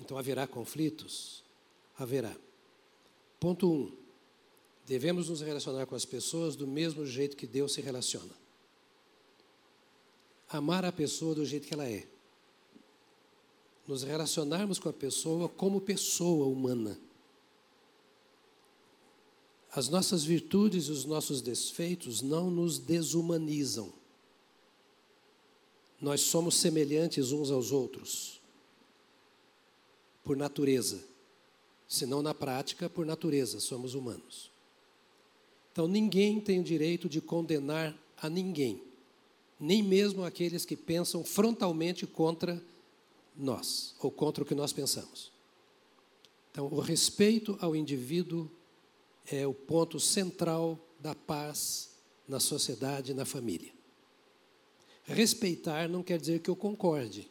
Então haverá conflitos? Haverá. Ponto 1. Um, devemos nos relacionar com as pessoas do mesmo jeito que Deus se relaciona amar a pessoa do jeito que ela é. Nos relacionarmos com a pessoa como pessoa humana. As nossas virtudes e os nossos defeitos não nos desumanizam. Nós somos semelhantes uns aos outros, por natureza. Se não na prática, por natureza, somos humanos. Então ninguém tem o direito de condenar a ninguém nem mesmo aqueles que pensam frontalmente contra nós, ou contra o que nós pensamos. Então, o respeito ao indivíduo é o ponto central da paz na sociedade e na família. Respeitar não quer dizer que eu concorde.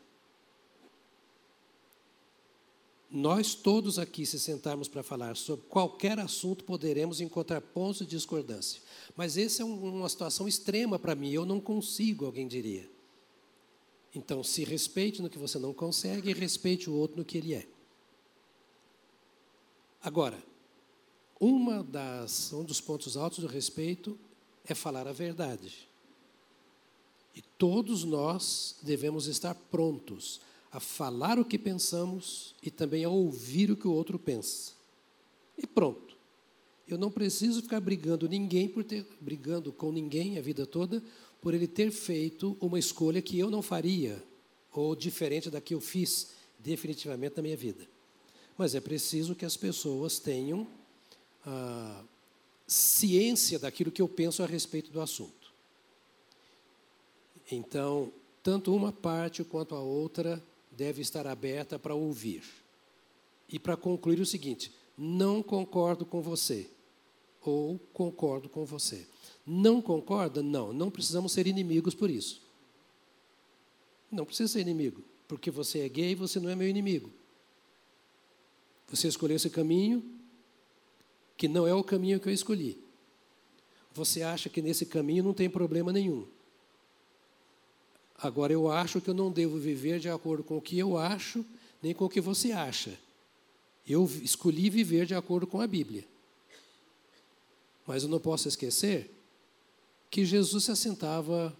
Nós todos aqui, se sentarmos para falar sobre qualquer assunto, poderemos encontrar pontos de discordância. Mas essa é um, uma situação extrema para mim, eu não consigo, alguém diria. Então, se respeite no que você não consegue e respeite o outro no que ele é. Agora, uma das, um dos pontos altos do respeito é falar a verdade. E todos nós devemos estar prontos a falar o que pensamos e também a ouvir o que o outro pensa. E pronto. Eu não preciso ficar brigando ninguém por ter brigando com ninguém a vida toda por ele ter feito uma escolha que eu não faria ou diferente da que eu fiz definitivamente na minha vida. Mas é preciso que as pessoas tenham ciência daquilo que eu penso a respeito do assunto. Então, tanto uma parte quanto a outra deve estar aberta para ouvir. E para concluir o seguinte: não concordo com você, ou concordo com você. Não concorda? Não, não precisamos ser inimigos por isso. Não precisa ser inimigo, porque você é gay, você não é meu inimigo. Você escolheu esse caminho que não é o caminho que eu escolhi. Você acha que nesse caminho não tem problema nenhum. Agora eu acho que eu não devo viver de acordo com o que eu acho, nem com o que você acha. Eu escolhi viver de acordo com a Bíblia. Mas eu não posso esquecer que Jesus se assentava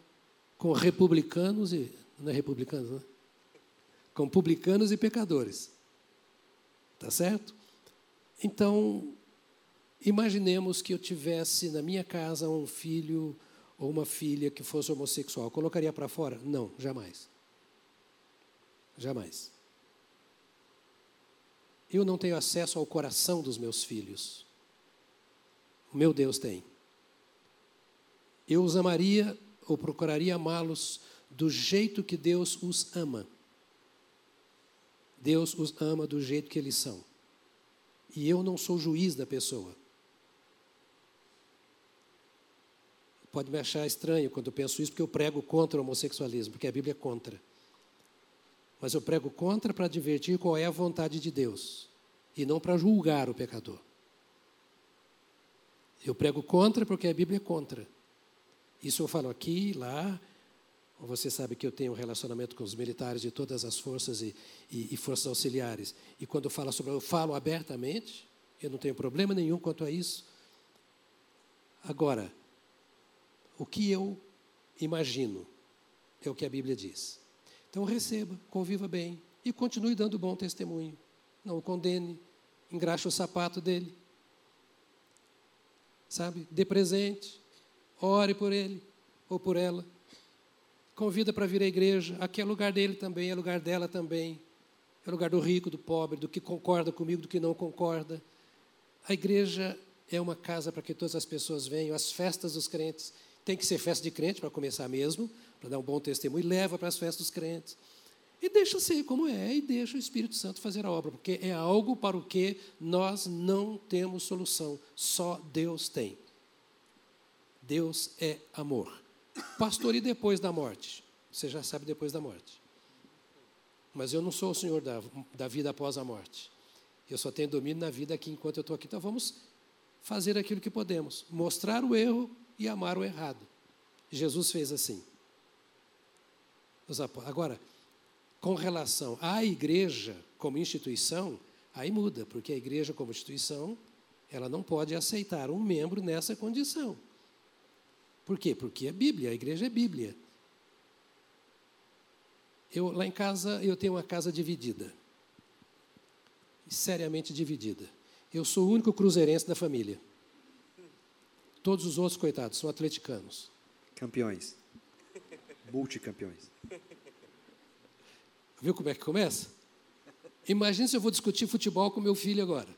com republicanos e. Não é republicanos, né? Com publicanos e pecadores. Tá certo? Então, imaginemos que eu tivesse na minha casa um filho ou uma filha que fosse homossexual. Colocaria para fora? Não, jamais. Jamais. Eu não tenho acesso ao coração dos meus filhos. O meu Deus tem. Eu os amaria ou procuraria amá-los do jeito que Deus os ama. Deus os ama do jeito que eles são. E eu não sou juiz da pessoa. Pode me achar estranho quando eu penso isso, porque eu prego contra o homossexualismo, porque a Bíblia é contra. Mas eu prego contra para advertir qual é a vontade de Deus, e não para julgar o pecador. Eu prego contra porque a Bíblia é contra. Isso eu falo aqui, lá. Você sabe que eu tenho um relacionamento com os militares de todas as forças e, e, e forças auxiliares. E quando eu falo sobre, eu falo abertamente. Eu não tenho problema nenhum quanto a isso. Agora, o que eu imagino é o que a Bíblia diz. Então receba, conviva bem e continue dando bom testemunho. Não o condene, engraxe o sapato dele. Sabe? Dê presente, ore por ele ou por ela. Convida para vir à igreja. Aqui é lugar dele também, é lugar dela também. É lugar do rico, do pobre, do que concorda comigo, do que não concorda. A igreja é uma casa para que todas as pessoas venham. As festas dos crentes tem que ser festa de crente para começar mesmo, para dar um bom testemunho, e leva para as festas dos crentes. E deixa ser como é, e deixa o Espírito Santo fazer a obra, porque é algo para o que nós não temos solução, só Deus tem. Deus é amor. Pastor, e depois da morte? Você já sabe depois da morte. Mas eu não sou o Senhor da, da vida após a morte. Eu só tenho domínio na vida aqui enquanto eu estou aqui. Então vamos fazer aquilo que podemos. Mostrar o erro e amar o errado. Jesus fez assim. Agora, com relação à igreja como instituição, aí muda, porque a igreja como instituição, ela não pode aceitar um membro nessa condição. Por quê? Porque é Bíblia, a igreja é Bíblia. Eu, lá em casa, eu tenho uma casa dividida. Seriamente dividida. Eu sou o único cruzeirense da família. Todos os outros, coitados, são atleticanos. Campeões. Multicampeões. Viu como é que começa? Imagina se eu vou discutir futebol com meu filho agora.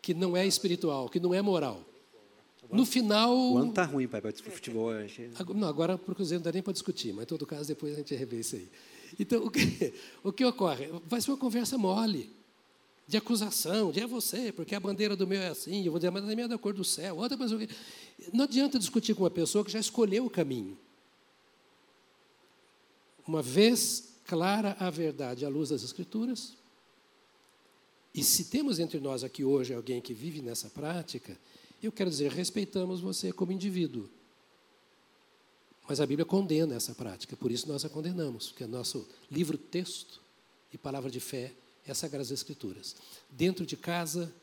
Que não é espiritual, que não é moral. No final. O ano tá ruim, pai, para discutir futebol. Não, agora para o Cruzeiro não dá nem para discutir, mas em todo caso depois a gente revê isso aí. Então, <laughs> o que, o que ocorre? Vai ser uma conversa mole, de acusação, de é você, porque a bandeira do meu é assim, eu vou dizer, mas a minha é da cor do céu, outra pessoa. Não adianta discutir com uma pessoa que já escolheu o caminho. Uma vez clara a verdade à luz das Escrituras, e se temos entre nós aqui hoje alguém que vive nessa prática, eu quero dizer, respeitamos você como indivíduo. Mas a Bíblia condena essa prática, por isso nós a condenamos, porque é nosso livro texto e palavra de fé as Sagradas Escrituras. Dentro de casa,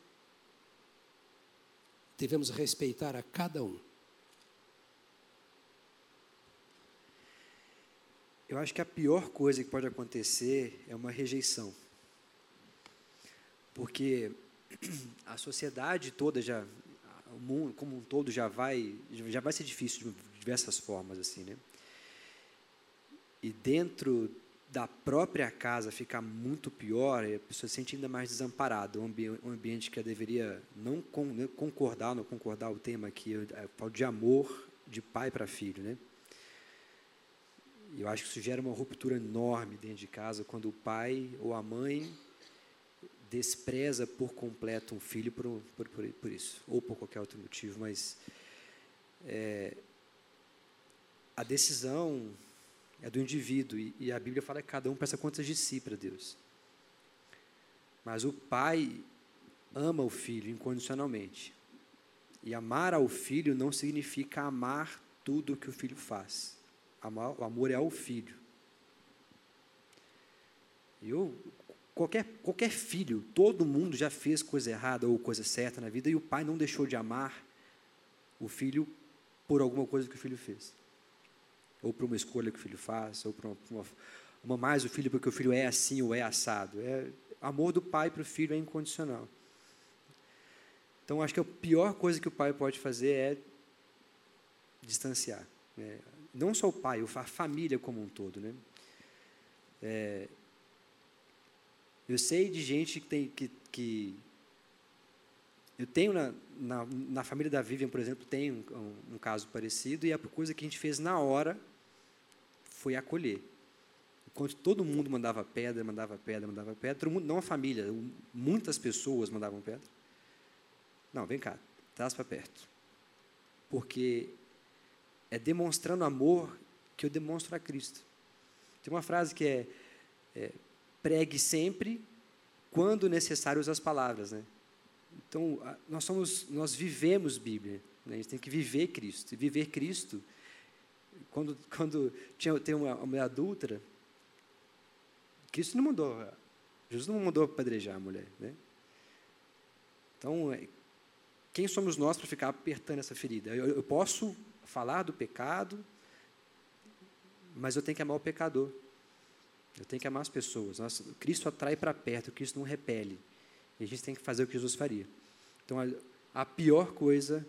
devemos respeitar a cada um. Eu acho que a pior coisa que pode acontecer é uma rejeição. Porque a sociedade toda já, o mundo como um todo já vai, já vai ser difícil de diversas formas assim, né? E dentro da própria casa ficar muito pior, a pessoa se sente ainda mais desamparada, um, ambi um ambiente que deveria não con né, concordar, não concordar o tema aqui, é, falo de amor de pai para filho, né? Eu acho que isso gera uma ruptura enorme dentro de casa quando o pai ou a mãe despreza por completo um filho por, por, por, por isso, ou por qualquer outro motivo, mas é, a decisão é do indivíduo, e, e, a Bíblia fala que cada um peça contas de si para Deus. Mas o pai ama o filho incondicionalmente. E amar ao filho não significa amar tudo o que o filho faz. O amor é ao filho. Eu, qualquer, qualquer filho, todo mundo já fez coisa errada ou coisa certa na vida e o pai não deixou de amar o filho por alguma coisa que o filho fez. Ou por uma escolha que o filho faz, ou por uma, uma, uma mais o filho porque o filho é assim ou é assado. É, amor do pai para o filho é incondicional. Então, acho que a pior coisa que o pai pode fazer é distanciar. Né? Não só o pai, a família como um todo. Né? É, eu sei de gente que tem que, que eu tenho na, na, na, família da Vivian, por exemplo, tem um, um, um, caso parecido e a coisa que a gente fez na hora foi acolher. Enquanto todo mundo mandava pedra, mandava pedra, mandava pedra, mundo, não a família, muitas pessoas mandavam pedra. Não, vem cá, traz para perto. Porque é demonstrando amor que eu demonstro a Cristo. Tem uma frase que é, é pregue sempre, quando necessário, as palavras. Né? Então, nós, somos, nós vivemos Bíblia. Né? A gente tem que viver Cristo. E viver Cristo, quando, quando tinha, tem uma, uma mulher adulta, Cristo não mandou, Jesus não mandou apedrejar a mulher. Né? Então, é, quem somos nós para ficar apertando essa ferida? Eu, eu posso falar do pecado, mas eu tenho que amar o pecador. Eu tenho que amar as pessoas. Cristo atrai para perto, Cristo não repele. E a gente tem que fazer o que Jesus faria. Então, a, a pior coisa,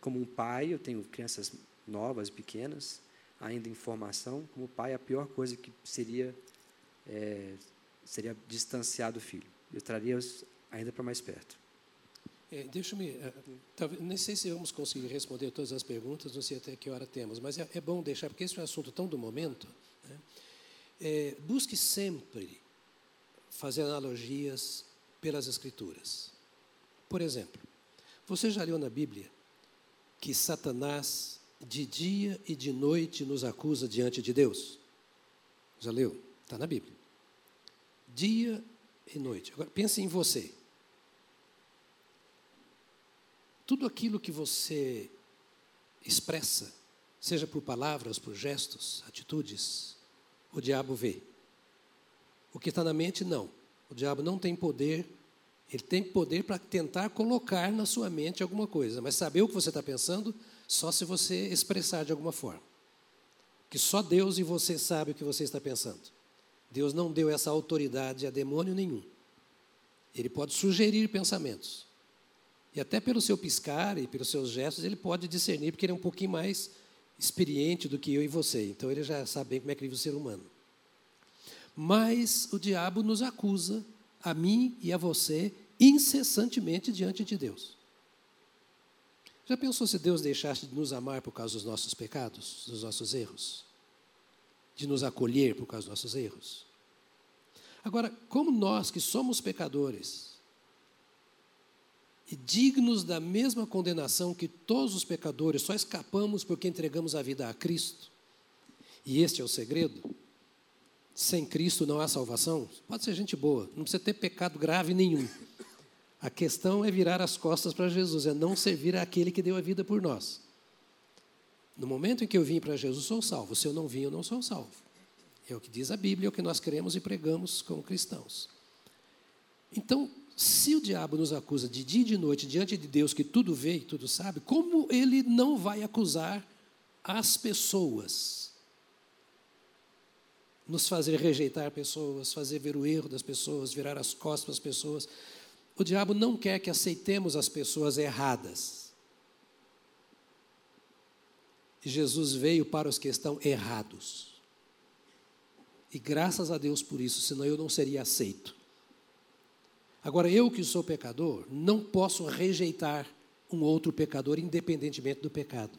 como um pai, eu tenho crianças novas, pequenas, ainda em formação, como pai, a pior coisa que seria é, seria distanciar do filho. Eu traria-os ainda para mais perto. É, Deixa-me, é, nem sei se vamos conseguir responder todas as perguntas, não sei até que hora temos, mas é, é bom deixar, porque esse é um assunto tão do momento. Né? É, busque sempre fazer analogias pelas Escrituras. Por exemplo, você já leu na Bíblia que Satanás de dia e de noite nos acusa diante de Deus? Já leu? Está na Bíblia. Dia e noite. Agora pense em você. Tudo aquilo que você expressa, seja por palavras, por gestos, atitudes, o diabo vê. O que está na mente, não. O diabo não tem poder, ele tem poder para tentar colocar na sua mente alguma coisa, mas saber o que você está pensando só se você expressar de alguma forma. Que só Deus e você sabe o que você está pensando. Deus não deu essa autoridade a demônio nenhum. Ele pode sugerir pensamentos, e até pelo seu piscar e pelos seus gestos, ele pode discernir, porque ele é um pouquinho mais experiente do que eu e você. Então ele já sabe bem como é que vive o ser humano. Mas o diabo nos acusa, a mim e a você, incessantemente diante de Deus. Já pensou se Deus deixasse de nos amar por causa dos nossos pecados, dos nossos erros? De nos acolher por causa dos nossos erros? Agora, como nós que somos pecadores, e dignos da mesma condenação que todos os pecadores, só escapamos porque entregamos a vida a Cristo. E este é o segredo. Sem Cristo não há salvação. Pode ser gente boa, não precisa ter pecado grave nenhum. A questão é virar as costas para Jesus, é não servir àquele que deu a vida por nós. No momento em que eu vim para Jesus, sou salvo. Se eu não vim, eu não sou salvo. É o que diz a Bíblia, é o que nós cremos e pregamos como cristãos. Então, se o diabo nos acusa de dia e de noite diante de Deus que tudo vê e tudo sabe, como ele não vai acusar as pessoas? Nos fazer rejeitar pessoas, fazer ver o erro das pessoas, virar as costas para as pessoas. O diabo não quer que aceitemos as pessoas erradas. Jesus veio para os que estão errados. E graças a Deus por isso, senão eu não seria aceito. Agora, eu que sou pecador, não posso rejeitar um outro pecador, independentemente do pecado.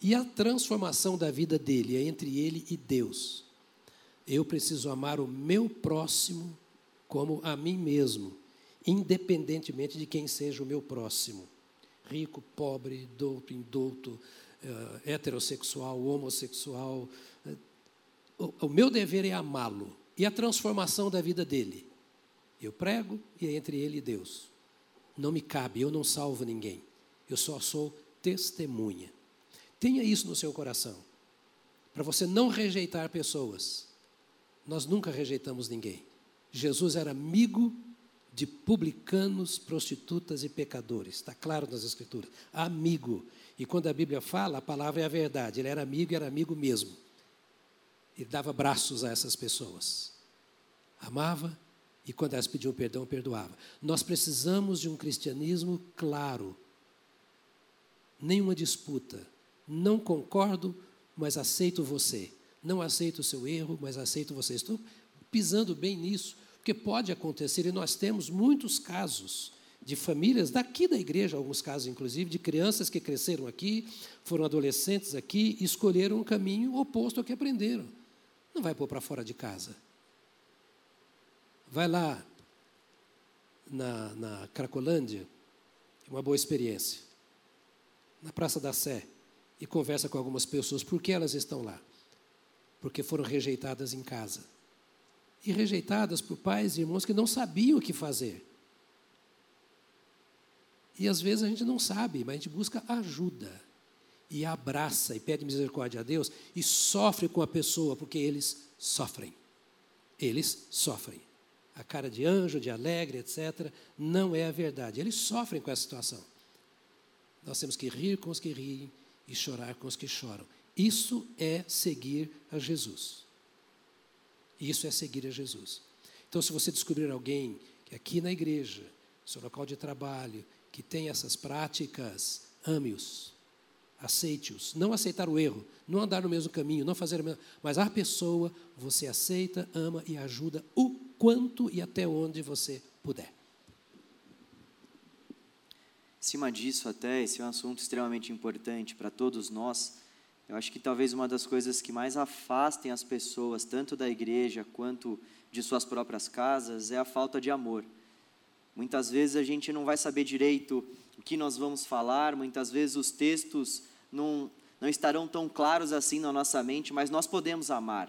E a transformação da vida dele é entre ele e Deus. Eu preciso amar o meu próximo como a mim mesmo, independentemente de quem seja o meu próximo. Rico, pobre, douto, indouto, uh, heterossexual, homossexual. O, o meu dever é amá-lo e a transformação da vida dele. Eu prego e é entre ele e Deus. Não me cabe, eu não salvo ninguém. Eu só sou testemunha. Tenha isso no seu coração, para você não rejeitar pessoas. Nós nunca rejeitamos ninguém. Jesus era amigo de publicanos, prostitutas e pecadores. Está claro nas Escrituras. Amigo. E quando a Bíblia fala, a palavra é a verdade. Ele era amigo e era amigo mesmo. Ele dava braços a essas pessoas. Amava e quando elas pediam perdão, perdoava. Nós precisamos de um cristianismo claro. Nenhuma disputa. Não concordo, mas aceito você. Não aceito o seu erro, mas aceito você. Estou pisando bem nisso, porque pode acontecer, e nós temos muitos casos de famílias daqui da igreja, alguns casos inclusive, de crianças que cresceram aqui, foram adolescentes aqui e escolheram um caminho oposto ao que aprenderam. Não vai pôr para fora de casa. Vai lá na, na Cracolândia, uma boa experiência, na Praça da Sé, e conversa com algumas pessoas. Por que elas estão lá? Porque foram rejeitadas em casa. E rejeitadas por pais e irmãos que não sabiam o que fazer. E às vezes a gente não sabe, mas a gente busca ajuda. E abraça e pede misericórdia a Deus e sofre com a pessoa, porque eles sofrem. Eles sofrem a cara de anjo, de alegre, etc., não é a verdade. Eles sofrem com essa situação. Nós temos que rir com os que riem e chorar com os que choram. Isso é seguir a Jesus. Isso é seguir a Jesus. Então, se você descobrir alguém aqui na igreja, seu local de trabalho, que tem essas práticas, ame-os, aceite-os. Não aceitar o erro, não andar no mesmo caminho, não fazer o mesmo. Mas a pessoa, você aceita, ama e ajuda o quanto e até onde você puder. Em cima disso, até, esse é um assunto extremamente importante para todos nós. Eu acho que talvez uma das coisas que mais afastem as pessoas, tanto da igreja quanto de suas próprias casas, é a falta de amor. Muitas vezes a gente não vai saber direito o que nós vamos falar, muitas vezes os textos não, não estarão tão claros assim na nossa mente, mas nós podemos amar.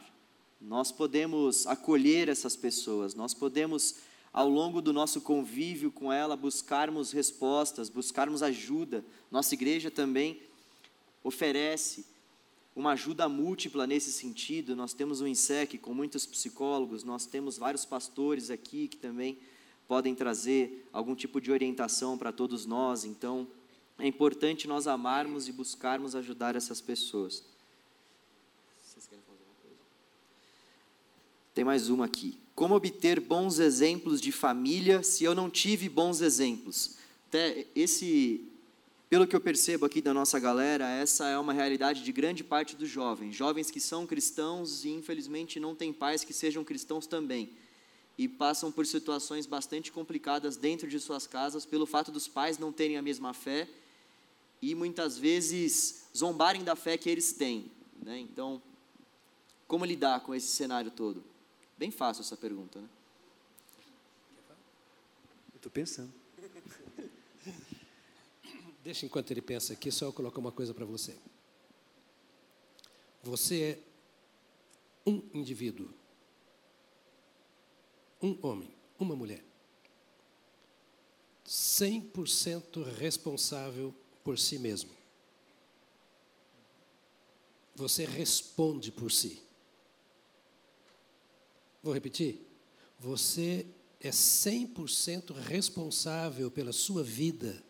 Nós podemos acolher essas pessoas, nós podemos, ao longo do nosso convívio com ela, buscarmos respostas, buscarmos ajuda. Nossa igreja também oferece uma ajuda múltipla nesse sentido. Nós temos um INSEC com muitos psicólogos, nós temos vários pastores aqui que também podem trazer algum tipo de orientação para todos nós. Então, é importante nós amarmos e buscarmos ajudar essas pessoas. Tem mais uma aqui. Como obter bons exemplos de família se eu não tive bons exemplos? Até esse, pelo que eu percebo aqui da nossa galera, essa é uma realidade de grande parte dos jovens. Jovens que são cristãos e infelizmente não têm pais que sejam cristãos também. E passam por situações bastante complicadas dentro de suas casas pelo fato dos pais não terem a mesma fé e muitas vezes zombarem da fé que eles têm. Né? Então, como lidar com esse cenário todo? Bem fácil essa pergunta, né? Estou pensando. Deixa enquanto ele pensa aqui, só eu colocar uma coisa para você. Você é um indivíduo, um homem, uma mulher, 100% responsável por si mesmo. Você responde por si. Vou repetir. Você é 100% responsável pela sua vida,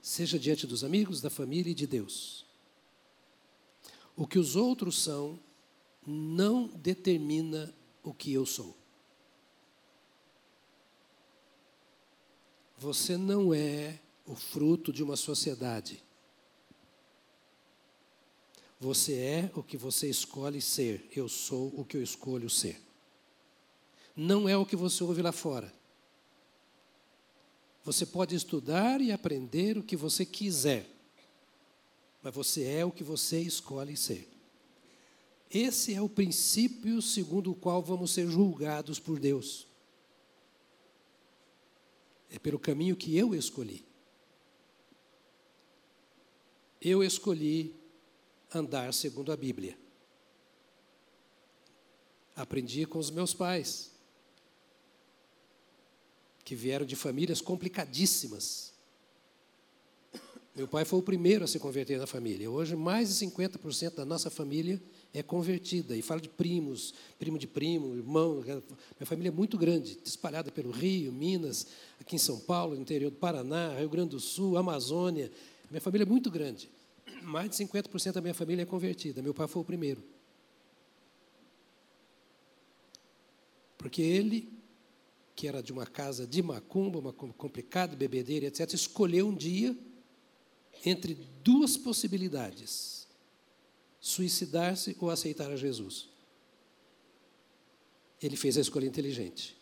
seja diante dos amigos, da família e de Deus. O que os outros são não determina o que eu sou. Você não é o fruto de uma sociedade. Você é o que você escolhe ser. Eu sou o que eu escolho ser. Não é o que você ouve lá fora. Você pode estudar e aprender o que você quiser, mas você é o que você escolhe ser. Esse é o princípio segundo o qual vamos ser julgados por Deus. É pelo caminho que eu escolhi. Eu escolhi andar segundo a Bíblia. Aprendi com os meus pais, que vieram de famílias complicadíssimas. Meu pai foi o primeiro a se converter na família. Hoje, mais de 50% da nossa família é convertida. E fala de primos, primo de primo, irmão. Minha família é muito grande, espalhada pelo Rio, Minas, aqui em São Paulo, interior do Paraná, Rio Grande do Sul, Amazônia. Minha família é muito grande. Mais de 50% da minha família é convertida. Meu pai foi o primeiro. Porque ele, que era de uma casa de macumba, uma complicada, bebedeira, etc., escolheu um dia entre duas possibilidades: suicidar-se ou aceitar a Jesus. Ele fez a escolha inteligente.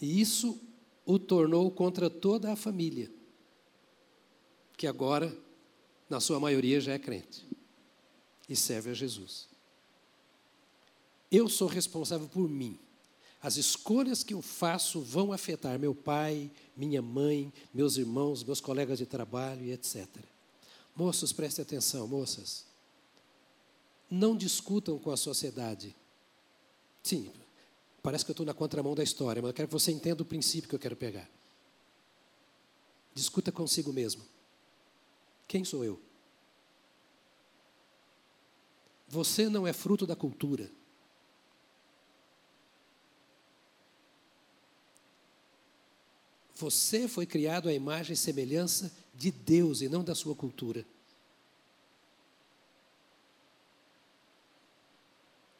E isso o tornou contra toda a família, que agora, na sua maioria, já é crente e serve a Jesus. Eu sou responsável por mim. As escolhas que eu faço vão afetar meu pai, minha mãe, meus irmãos, meus colegas de trabalho e etc. Moços, prestem atenção, moças. Não discutam com a sociedade. Sim, parece que eu estou na contramão da história, mas eu quero que você entenda o princípio que eu quero pegar. Discuta consigo mesmo. Quem sou eu? Você não é fruto da cultura. Você foi criado à imagem e semelhança de Deus e não da sua cultura.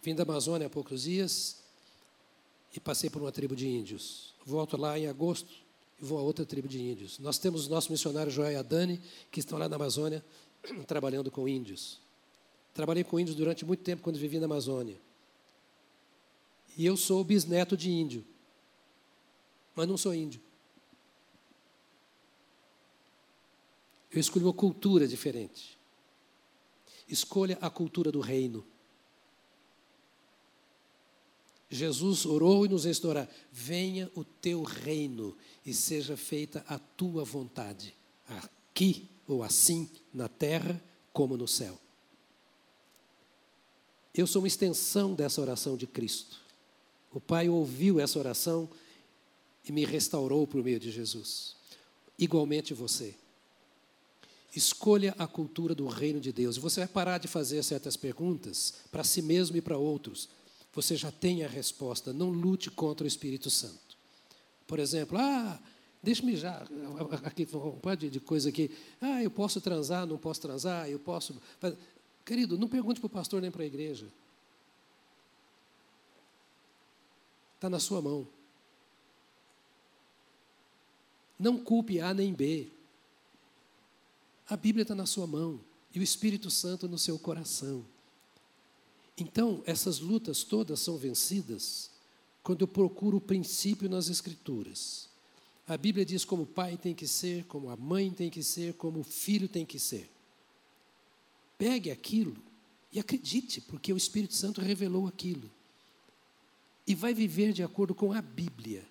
Vim da Amazônia há poucos dias e passei por uma tribo de índios. Volto lá em agosto e vou a outra tribo de índios. Nós temos os nossos missionários Joé e Adani, que estão lá na Amazônia <clears throat> trabalhando com índios. Trabalhei com índios durante muito tempo quando vivi na Amazônia. E eu sou bisneto de índio, mas não sou índio. Eu escolhi uma cultura diferente. Escolha a cultura do reino. Jesus orou e nos ensinou orar: venha o teu reino e seja feita a tua vontade, aqui ou assim, na terra como no céu. Eu sou uma extensão dessa oração de Cristo. O Pai ouviu essa oração e me restaurou por meio de Jesus. Igualmente você. Escolha a cultura do reino de Deus. Você vai parar de fazer certas perguntas para si mesmo e para outros. Você já tem a resposta. Não lute contra o Espírito Santo. Por exemplo, ah, deixe-me já, aqui, um pode de coisa aqui. Ah, eu posso transar, não posso transar, eu posso. Querido, não pergunte para o pastor nem para a igreja. Está na sua mão. Não culpe A nem B. A Bíblia está na sua mão e o Espírito Santo no seu coração. Então, essas lutas todas são vencidas quando eu procuro o princípio nas Escrituras. A Bíblia diz como o pai tem que ser, como a mãe tem que ser, como o filho tem que ser. Pegue aquilo e acredite, porque o Espírito Santo revelou aquilo. E vai viver de acordo com a Bíblia.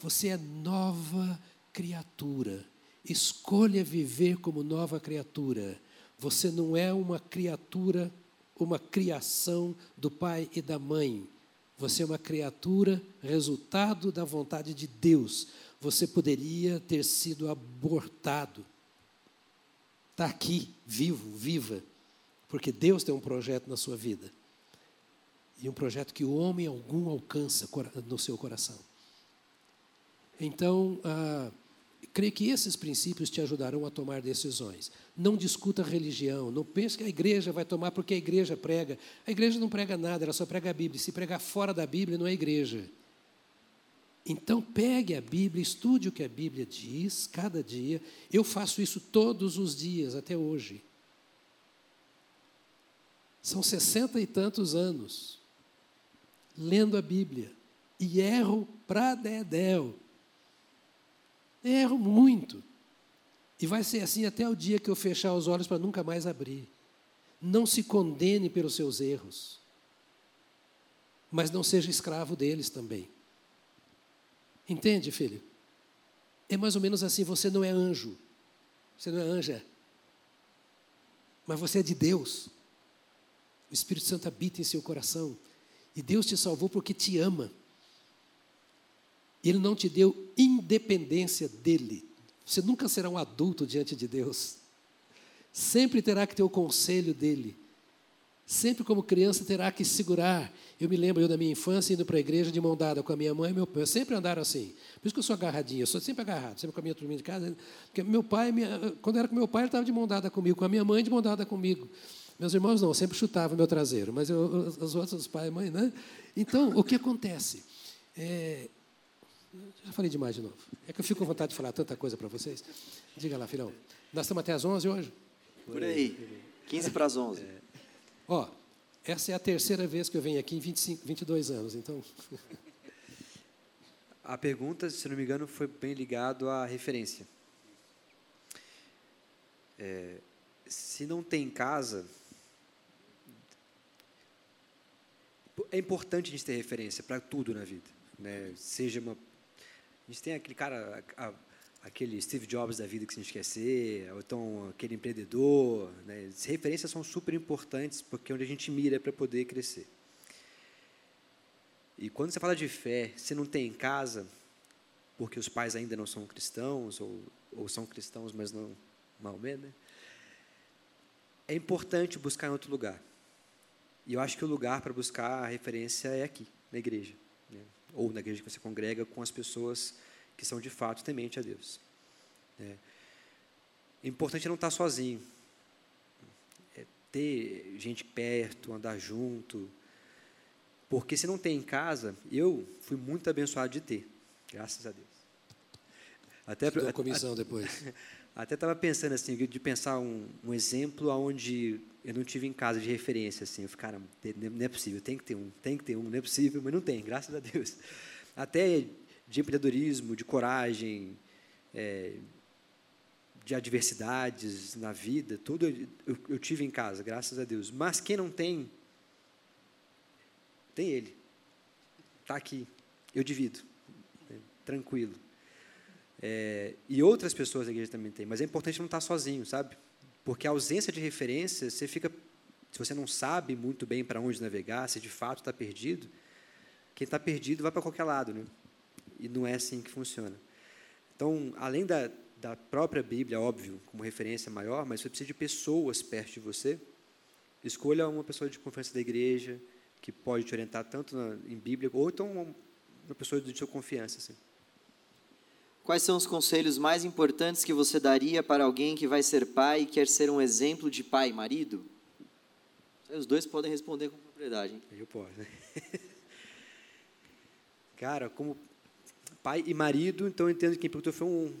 Você é nova criatura. Escolha viver como nova criatura. Você não é uma criatura, uma criação do pai e da mãe. Você é uma criatura resultado da vontade de Deus. Você poderia ter sido abortado. Está aqui, vivo, viva, porque Deus tem um projeto na sua vida. E um projeto que o homem algum alcança no seu coração. Então, ah, creio que esses princípios te ajudarão a tomar decisões. Não discuta religião, não pense que a igreja vai tomar porque a igreja prega. A igreja não prega nada, ela só prega a Bíblia. Se pregar fora da Bíblia, não é igreja. Então, pegue a Bíblia, estude o que a Bíblia diz cada dia. Eu faço isso todos os dias, até hoje. São sessenta e tantos anos lendo a Bíblia e erro para dedéu. Erro muito. E vai ser assim até o dia que eu fechar os olhos para nunca mais abrir. Não se condene pelos seus erros, mas não seja escravo deles também. Entende, filho? É mais ou menos assim: você não é anjo, você não é anja, mas você é de Deus. O Espírito Santo habita em seu coração. E Deus te salvou porque te ama. Ele não te deu independência dele. Você nunca será um adulto diante de Deus. Sempre terá que ter o conselho dele. Sempre como criança terá que segurar. Eu me lembro eu da minha infância indo para a igreja de mão dada com a minha mãe e meu pai. Eu sempre andaram assim. Por isso que eu sou agarradinho, eu sou sempre agarrado, sempre com a minha turminha de casa. Porque meu pai, minha, quando era com meu pai, ele estava de mão dada comigo, com a minha mãe de mão dada comigo. Meus irmãos não, sempre chutavam meu traseiro, mas eu, os outros, os pai e mãe, né? Então, o que acontece? É, já falei demais de novo. É que eu fico com vontade de falar tanta coisa para vocês. Diga lá, filhão. Nós estamos até às 11 hoje? Por aí. 15 para as 11. É. Ó, essa é a terceira vez que eu venho aqui em 25, 22 anos, então. A pergunta, se não me engano, foi bem ligado à referência. É, se não tem casa, é importante a gente ter referência para tudo na vida, né? Seja uma, a gente tem aquele cara, a, aquele Steve Jobs da vida que a quer ser, ou então aquele empreendedor. Né? As referências são super importantes porque é onde a gente mira para poder crescer. E quando você fala de fé, você não tem em casa, porque os pais ainda não são cristãos, ou, ou são cristãos, mas não Maomé, né? É importante buscar em outro lugar. E eu acho que o lugar para buscar a referência é aqui, na igreja. Né? Ou na igreja que você congrega com as pessoas que são de fato temente a Deus. É, é importante não estar sozinho, é ter gente perto, andar junto, porque se não tem em casa, eu fui muito abençoado de ter, graças a Deus. Até a comissão depois. <laughs> Até estava pensando assim, de pensar um, um, exemplo onde eu não tive em casa de referência assim. Eu falei, cara, não é possível, tem que ter um, tem que ter um, não é possível, mas não tem, graças a Deus. Até de empreendedorismo, de coragem, é, de adversidades na vida, tudo eu, eu, tive em casa, graças a Deus. Mas quem não tem, tem Ele. Está aqui. Eu divido. Tranquilo. É, e outras pessoas da igreja também têm. Mas é importante não estar sozinho, sabe? Porque a ausência de referência, você fica. Se você não sabe muito bem para onde navegar, se de fato está perdido, quem está perdido vai para qualquer lado, né? e não é assim que funciona. Então, além da, da própria Bíblia, óbvio, como referência maior, mas você precisa de pessoas perto de você. Escolha uma pessoa de confiança da igreja, que pode te orientar tanto na, em Bíblia, ou então uma, uma pessoa de sua confiança. Assim. Quais são os conselhos mais importantes que você daria para alguém que vai ser pai e quer ser um exemplo de pai e marido? Os dois podem responder com propriedade. Hein? Eu posso. <laughs> Cara, como pai e marido, então eu entendo que quem perguntou foi um,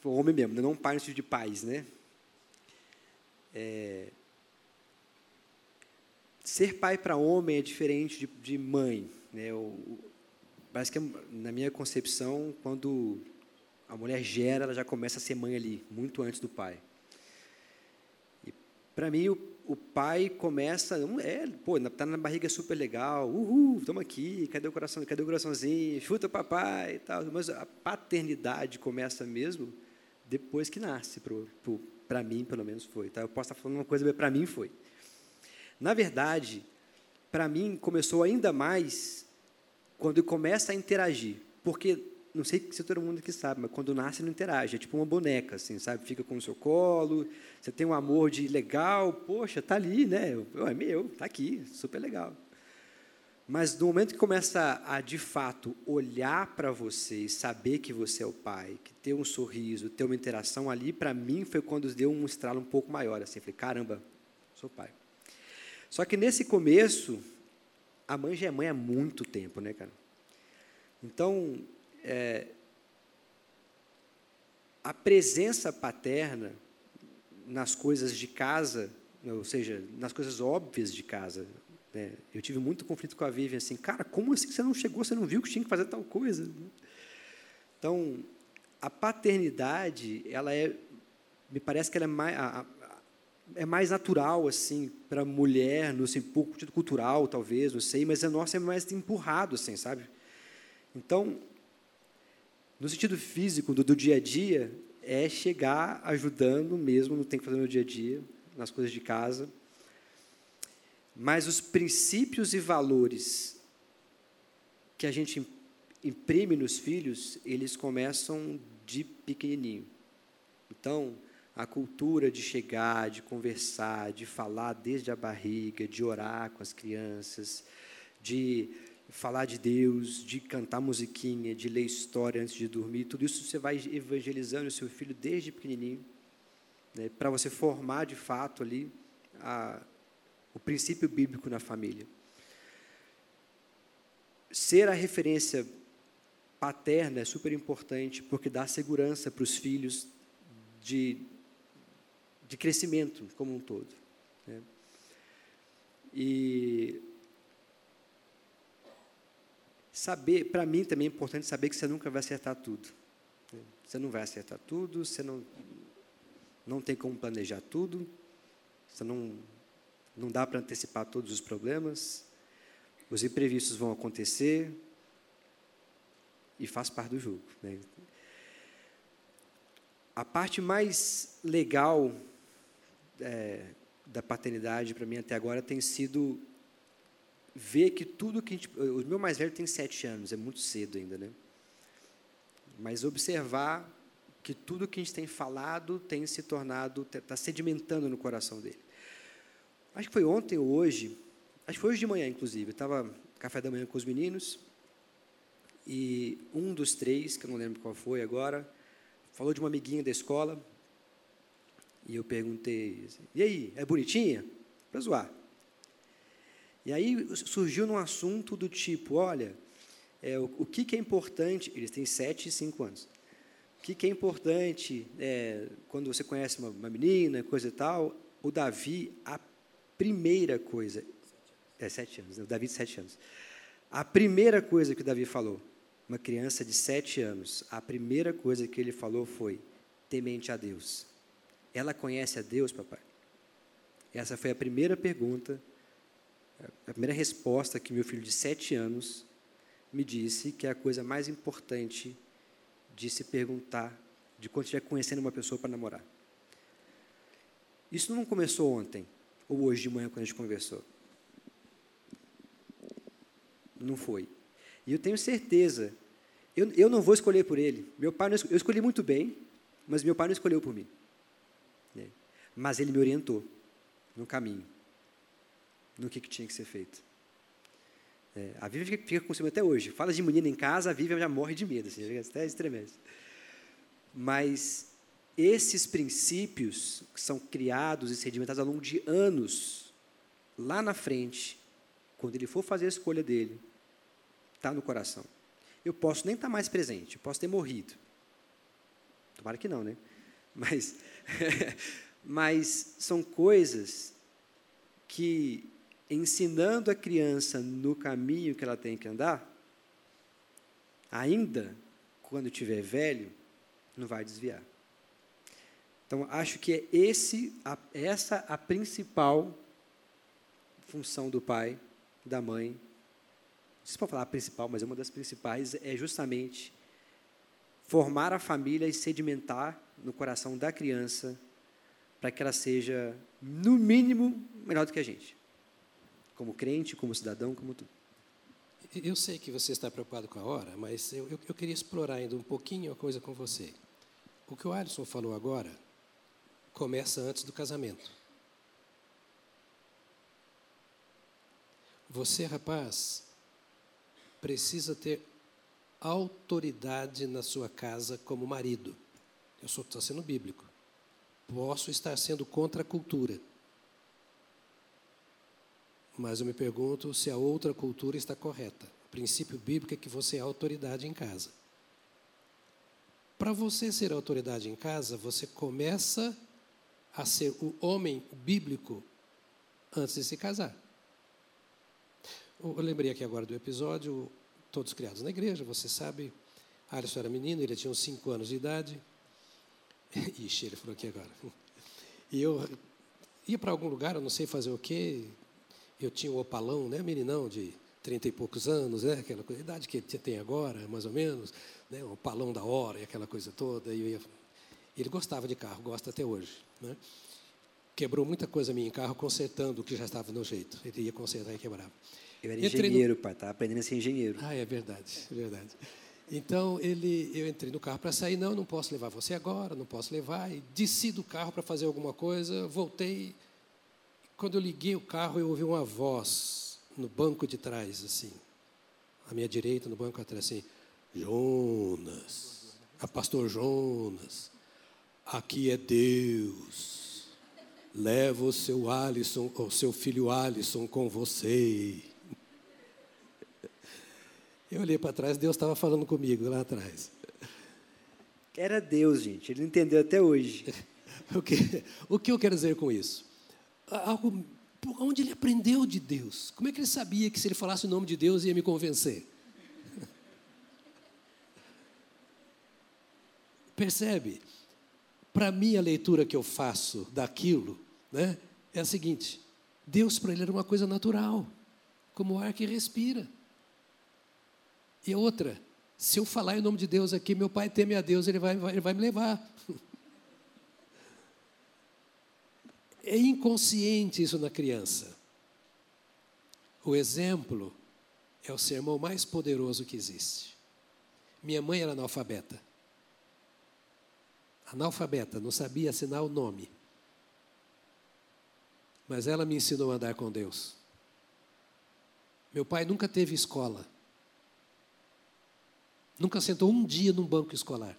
foi um homem mesmo, né? não um pai no sentido de pais, né? É, ser pai para homem é diferente de, de mãe, né? O, parece que na minha concepção, quando a mulher gera, ela já começa a ser mãe ali, muito antes do pai. E para mim, o, o pai começa, é, pô, tá na barriga super legal, uhul, estamos aqui, cadê o coração, cadê o coraçãozinho, chuta o papai e tal, mas a paternidade começa mesmo depois que nasce, para mim, pelo menos foi, tá? Eu posso estar falando uma coisa, mas para mim foi. Na verdade, para mim começou ainda mais quando começa a interagir, porque não sei se todo mundo aqui sabe, mas quando nasce não interage, é tipo uma boneca, assim, sabe? Fica com o seu colo, você tem um amor de legal, poxa, tá ali, né? É meu, tá aqui, super legal. Mas no momento que começa a, de fato, olhar para você e saber que você é o pai, que ter um sorriso, ter uma interação ali, para mim foi quando deu um estralo um pouco maior, assim, falei, caramba, sou pai. Só que nesse começo, a mãe já é mãe há muito tempo, né, cara? Então, é, a presença paterna nas coisas de casa, ou seja, nas coisas óbvias de casa. Né? Eu tive muito conflito com a Vivian, assim, cara, como assim você não chegou, você não viu que tinha que fazer tal coisa? Então, a paternidade, ela é, me parece que ela é mais, a, a, é mais natural assim para a mulher, no assim, pouco cultural talvez, não sei, mas a nossa é mais empurrado assim, sabe? Então, no sentido físico, do, do dia a dia, é chegar ajudando mesmo, não tem que fazer no dia a dia, nas coisas de casa. Mas os princípios e valores que a gente imprime nos filhos, eles começam de pequenininho. Então, a cultura de chegar, de conversar, de falar desde a barriga, de orar com as crianças, de falar de Deus, de cantar musiquinha, de ler história antes de dormir, tudo isso você vai evangelizando o seu filho desde pequenininho, né, para você formar de fato ali a, o princípio bíblico na família. Ser a referência paterna é super importante porque dá segurança para os filhos de de crescimento como um todo. Né? E saber, para mim também é importante saber que você nunca vai acertar tudo. Você não vai acertar tudo, você não, não tem como planejar tudo, você não, não dá para antecipar todos os problemas, os imprevistos vão acontecer e faz parte do jogo. Né? A parte mais legal é, da paternidade para mim até agora tem sido ver que tudo que a gente. O meu mais velho tem sete anos, é muito cedo ainda, né? Mas observar que tudo que a gente tem falado tem se tornado, está sedimentando no coração dele. Acho que foi ontem ou hoje, acho que foi hoje de manhã, inclusive. Eu estava café da manhã com os meninos e um dos três, que eu não lembro qual foi agora, falou de uma amiguinha da escola e eu perguntei, e aí, é bonitinha? Para zoar. E aí surgiu num assunto do tipo, olha, é, o, o que, que, é importante, eles têm sete e cinco anos, o que, que é importante é, quando você conhece uma, uma, menina, coisa e tal, o Davi, a primeira coisa, é sete anos, né, o Davi de sete anos, a primeira coisa que o Davi falou, uma criança de sete anos, a primeira coisa que ele falou foi, temente a Deus. Ela conhece a Deus, papai? Essa foi a primeira pergunta, a primeira resposta que meu filho de sete anos me disse que é a coisa mais importante de se perguntar de quando estiver conhecendo uma pessoa para namorar. Isso não começou ontem, ou hoje de manhã, quando a gente conversou. Não foi. E eu tenho certeza, eu, eu não vou escolher por ele. Meu pai, eu escolhi muito bem, mas meu pai não escolheu por mim mas ele me orientou no caminho, no que, que tinha que ser feito. É, a Vivian fica, fica com ciúme até hoje. Fala de menina em casa, a Vivian já morre de medo, assim, até estremece. Mas esses princípios são criados e sedimentados ao longo de anos, lá na frente, quando ele for fazer a escolha dele, está no coração. Eu posso nem estar tá mais presente, eu posso ter morrido. Tomara que não, né? Mas <laughs> mas são coisas que, ensinando a criança no caminho que ela tem que andar, ainda quando tiver velho, não vai desviar. Então, acho que é esse, a, essa a principal função do pai, da mãe. Não sei se falar a principal, mas uma das principais, é justamente formar a família e sedimentar no coração da criança para que ela seja, no mínimo, melhor do que a gente. Como crente, como cidadão, como tudo. Eu sei que você está preocupado com a hora, mas eu, eu, eu queria explorar ainda um pouquinho a coisa com você. O que o Alisson falou agora começa antes do casamento. Você, rapaz, precisa ter autoridade na sua casa como marido. Eu estou sendo bíblico posso estar sendo contra a cultura. Mas eu me pergunto se a outra cultura está correta. O princípio bíblico é que você é autoridade em casa. Para você ser autoridade em casa, você começa a ser o homem bíblico antes de se casar. Eu lembrei aqui agora do episódio, todos criados na igreja, você sabe, Alisson era menino, ele tinha uns 5 anos de idade, <laughs> Ixi, ele falou aqui agora. E eu ia para algum lugar, eu não sei fazer o quê. Eu tinha um opalão, né, meninão de trinta e poucos anos, né, aquela coisa, idade que tem agora, mais ou menos, né, opalão da hora e aquela coisa toda. E ia... Ele gostava de carro, gosta até hoje. Né? quebrou muita coisa minha em carro, consertando o que já estava no jeito. Ele ia consertar e quebrava. Eu era engenheiro, no... pai, estava aprendendo a ser engenheiro. Ah, é verdade, é verdade. Então ele, eu entrei no carro para sair, não, não posso levar você agora, não posso levar. E desci do carro para fazer alguma coisa, voltei. Quando eu liguei o carro, eu ouvi uma voz no banco de trás, assim, à minha direita, no banco atrás, assim, Jonas, a pastor Jonas, aqui é Deus. Leva o seu Alisson, o seu filho Alisson com você. Eu olhei para trás, Deus estava falando comigo lá atrás. Era Deus, gente. Ele não entendeu até hoje. <laughs> o, que, o que eu quero dizer com isso? Algo, onde ele aprendeu de Deus? Como é que ele sabia que se ele falasse o nome de Deus ia me convencer? <laughs> Percebe? Para mim, a leitura que eu faço daquilo né, é a seguinte: Deus para ele era uma coisa natural, como o ar que respira. E outra, se eu falar em nome de Deus aqui, meu pai teme a Deus, ele vai, ele vai me levar. <laughs> É inconsciente isso na criança. O exemplo é o sermão mais poderoso que existe. Minha mãe era analfabeta. Analfabeta, não sabia assinar o nome. Mas ela me ensinou a andar com Deus. Meu pai nunca teve escola. Nunca sentou um dia num banco escolar.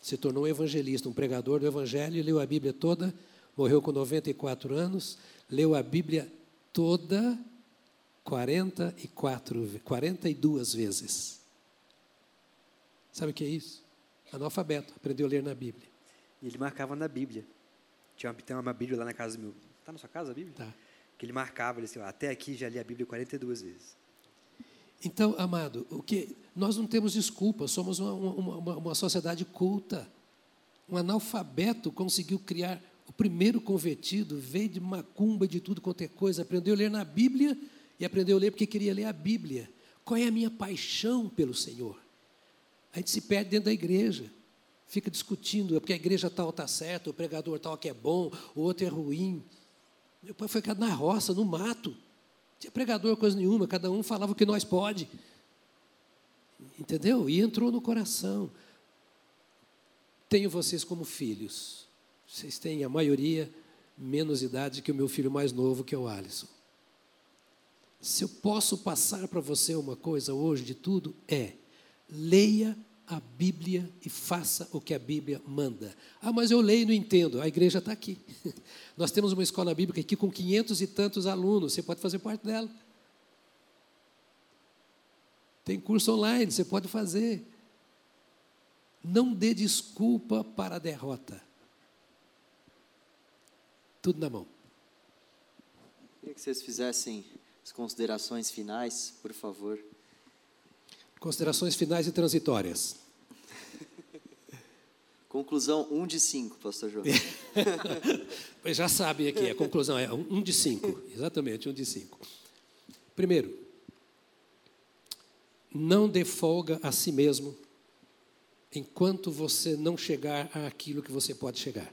Se tornou um evangelista, um pregador do evangelho, leu a Bíblia toda, morreu com 94 anos, leu a Bíblia toda 44, 42 vezes. Sabe o que é isso? Analfabeto, aprendeu a ler na Bíblia. E ele marcava na Bíblia. Tinha uma, tem uma Bíblia lá na casa do meu. Está na sua casa a Bíblia? Tá. Que ele marcava, ele disse, até aqui já li a Bíblia 42 vezes. Então, amado, o que nós não temos desculpa, somos uma, uma, uma, sociedade culta. Um analfabeto conseguiu criar o primeiro convertido, veio de macumba, de tudo quanto é coisa, aprendeu a ler na Bíblia e aprendeu a ler porque queria ler a Bíblia. Qual é a minha paixão pelo Senhor? A gente se perde dentro da igreja, fica discutindo, é porque a igreja tal está certa, o pregador tal que é bom, o outro é ruim. Meu pai foi criado na roça, no mato tinha pregador, coisa nenhuma, cada um falava o que nós pode. Entendeu? E entrou no coração. Tenho vocês como filhos. Vocês têm, a maioria, menos idade que o meu filho mais novo, que é o Alisson. Se eu posso passar para você uma coisa hoje de tudo, é leia a Bíblia e faça o que a Bíblia manda. Ah, mas eu leio e não entendo. A igreja está aqui. <laughs> Nós temos uma escola bíblica aqui com quinhentos e tantos alunos. Você pode fazer parte dela. Tem curso online, você pode fazer. Não dê desculpa para a derrota. Tudo na mão. Queria que vocês fizessem as considerações finais, por favor. Considerações finais e transitórias. Conclusão 1 um de 5, pastor João. <laughs> Já sabe aqui, a conclusão é 1 um de 5, exatamente, 1 um de 5. Primeiro, não dê folga a si mesmo enquanto você não chegar àquilo que você pode chegar.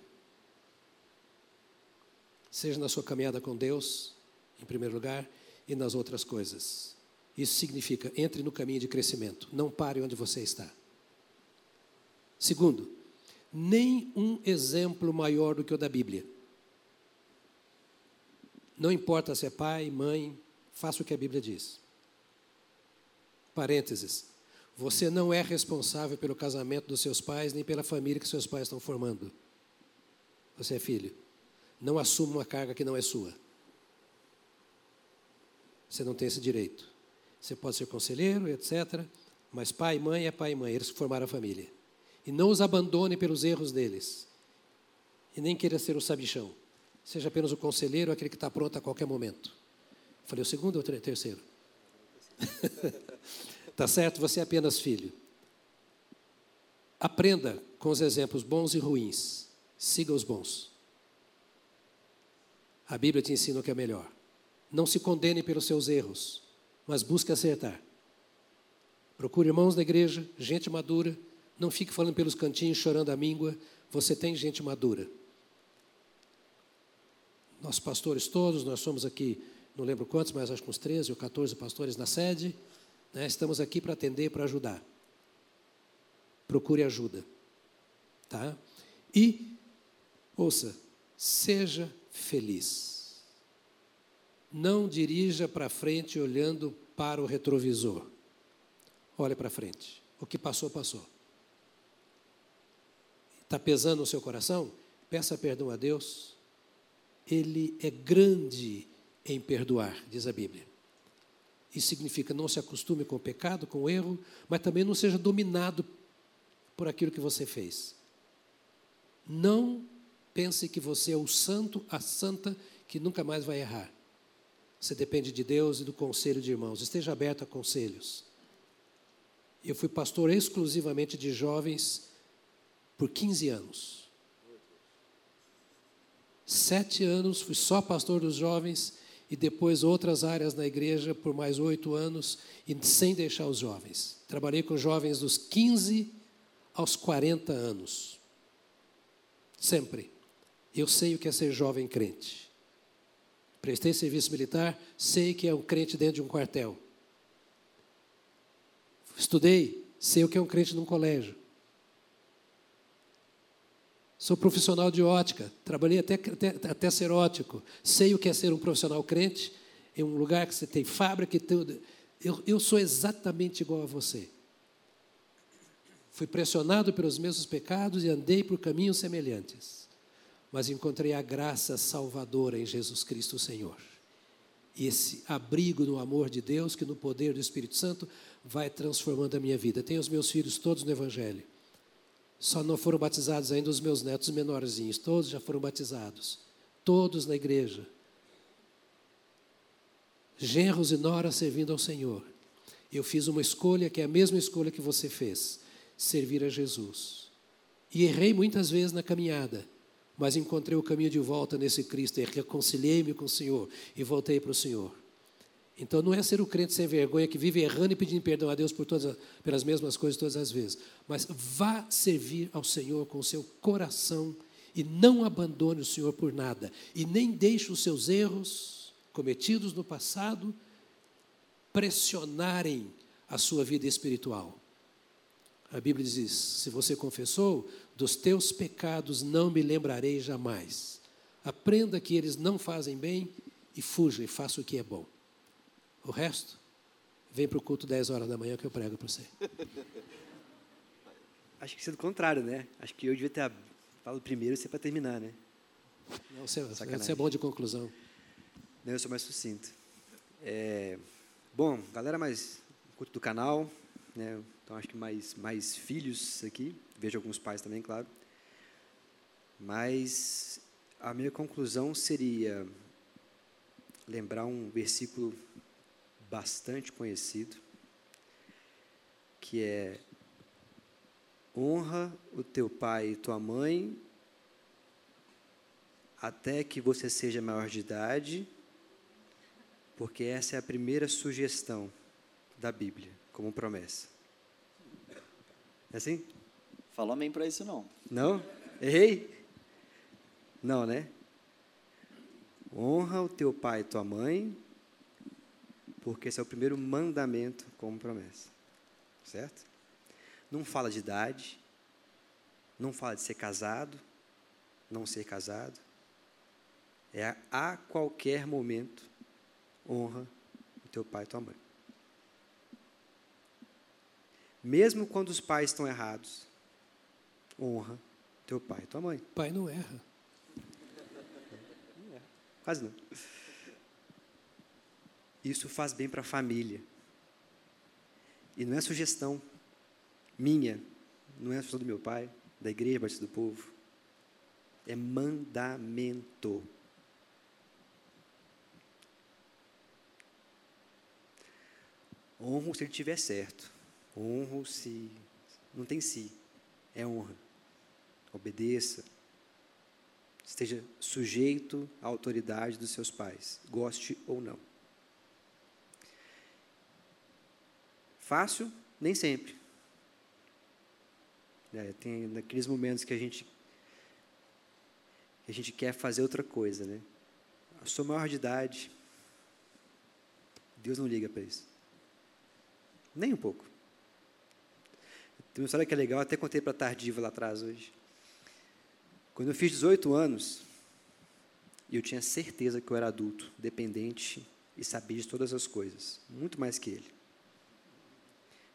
Seja na sua caminhada com Deus, em primeiro lugar, e nas outras coisas. Isso significa entre no caminho de crescimento, não pare onde você está. Segundo, nem um exemplo maior do que o da Bíblia. Não importa se é pai, mãe, faça o que a Bíblia diz. Parênteses. Você não é responsável pelo casamento dos seus pais, nem pela família que seus pais estão formando. Você é filho. Não assuma uma carga que não é sua. Você não tem esse direito. Você pode ser conselheiro, etc. Mas pai e mãe é pai e mãe, eles formaram a família. E não os abandone pelos erros deles. E nem queira ser o sabichão. Seja apenas o conselheiro, aquele que está pronto a qualquer momento. Falei o segundo ou o terceiro? <laughs> tá certo? Você é apenas filho. Aprenda com os exemplos bons e ruins. Siga os bons. A Bíblia te ensina o que é melhor. Não se condene pelos seus erros mas busque acertar. Procure irmãos da igreja, gente madura, não fique falando pelos cantinhos, chorando a míngua. Você tem gente madura. nossos pastores todos, nós somos aqui, não lembro quantos, mas acho que uns 13 ou 14 pastores na sede. Né? Estamos aqui para atender, para ajudar. Procure ajuda. Tá? E, ouça, seja feliz. Não dirija para frente olhando para o retrovisor. Olhe para frente. O que passou, passou. Está pesando no seu coração? Peça perdão a Deus. Ele é grande em perdoar, diz a Bíblia. Isso significa não se acostume com o pecado, com o erro, mas também não seja dominado por aquilo que você fez. Não pense que você é o santo, a santa que nunca mais vai errar. Você depende de Deus e do conselho de irmãos. Esteja aberto a conselhos. Eu fui pastor exclusivamente de jovens por 15 anos. Sete anos fui só pastor dos jovens e depois outras áreas na igreja por mais oito anos e sem deixar os jovens. Trabalhei com jovens dos 15 aos 40 anos. Sempre. Eu sei o que é ser jovem crente. Prestei serviço militar, sei que é um crente dentro de um quartel. Estudei, sei o que é um crente num colégio. Sou profissional de ótica, trabalhei até, até, até ser ótico. Sei o que é ser um profissional crente em um lugar que você tem fábrica e tudo. Eu, eu sou exatamente igual a você. Fui pressionado pelos mesmos pecados e andei por caminhos semelhantes. Mas encontrei a graça salvadora em Jesus Cristo Senhor. E esse abrigo no amor de Deus, que no poder do Espírito Santo vai transformando a minha vida. Tenho os meus filhos todos no Evangelho. Só não foram batizados ainda os meus netos menorzinhos, todos já foram batizados. Todos na igreja. Genros e noras servindo ao Senhor. Eu fiz uma escolha que é a mesma escolha que você fez: servir a Jesus. E errei muitas vezes na caminhada, mas encontrei o caminho de volta nesse Cristo e reconciliei-me com o Senhor e voltei para o Senhor. Então não é ser o crente sem vergonha que vive errando e pedindo perdão a Deus por todas, pelas mesmas coisas todas as vezes. Mas vá servir ao Senhor com o seu coração e não abandone o Senhor por nada. E nem deixe os seus erros cometidos no passado pressionarem a sua vida espiritual. A Bíblia diz: se você confessou, dos teus pecados não me lembrarei jamais. Aprenda que eles não fazem bem e fuja e faça o que é bom. O resto, vem para o culto 10 horas da manhã que eu prego para você. <laughs> Acho que isso é do contrário, né? Acho que eu devia ter falado primeiro e você para terminar, né? Não, você, você é bom de conclusão. Não, eu sou mais sucinto. É, bom, galera mais culto do canal, né? Então acho que mais mais filhos aqui. Vejo alguns pais também, claro. Mas a minha conclusão seria lembrar um versículo bastante conhecido, que é honra o teu pai e tua mãe até que você seja maior de idade, porque essa é a primeira sugestão da Bíblia, como promessa. É assim? Falou amém para isso não. Não? Errei? Não, né? Honra o teu pai e tua mãe porque esse é o primeiro mandamento como promessa. Certo? Não fala de idade, não fala de ser casado, não ser casado. É a qualquer momento honra o teu pai e tua mãe. Mesmo quando os pais estão errados, honra teu pai e tua mãe. Pai não erra. Quase não. Isso faz bem para a família. E não é sugestão minha, não é sugestão do meu pai, da igreja Batista do Povo. É mandamento. Honro se ele estiver certo. Honro se. Não tem si. É honra. Obedeça. Esteja sujeito à autoridade dos seus pais, goste ou não. Fácil, nem sempre. É, tem naqueles momentos que a gente a gente quer fazer outra coisa, né? eu sou maior de idade. Deus não liga para isso. Nem um pouco. Tem uma história que é legal, até contei para a Tardiva lá atrás hoje. Quando eu fiz 18 anos, eu tinha certeza que eu era adulto, dependente e sabia de todas as coisas, muito mais que ele.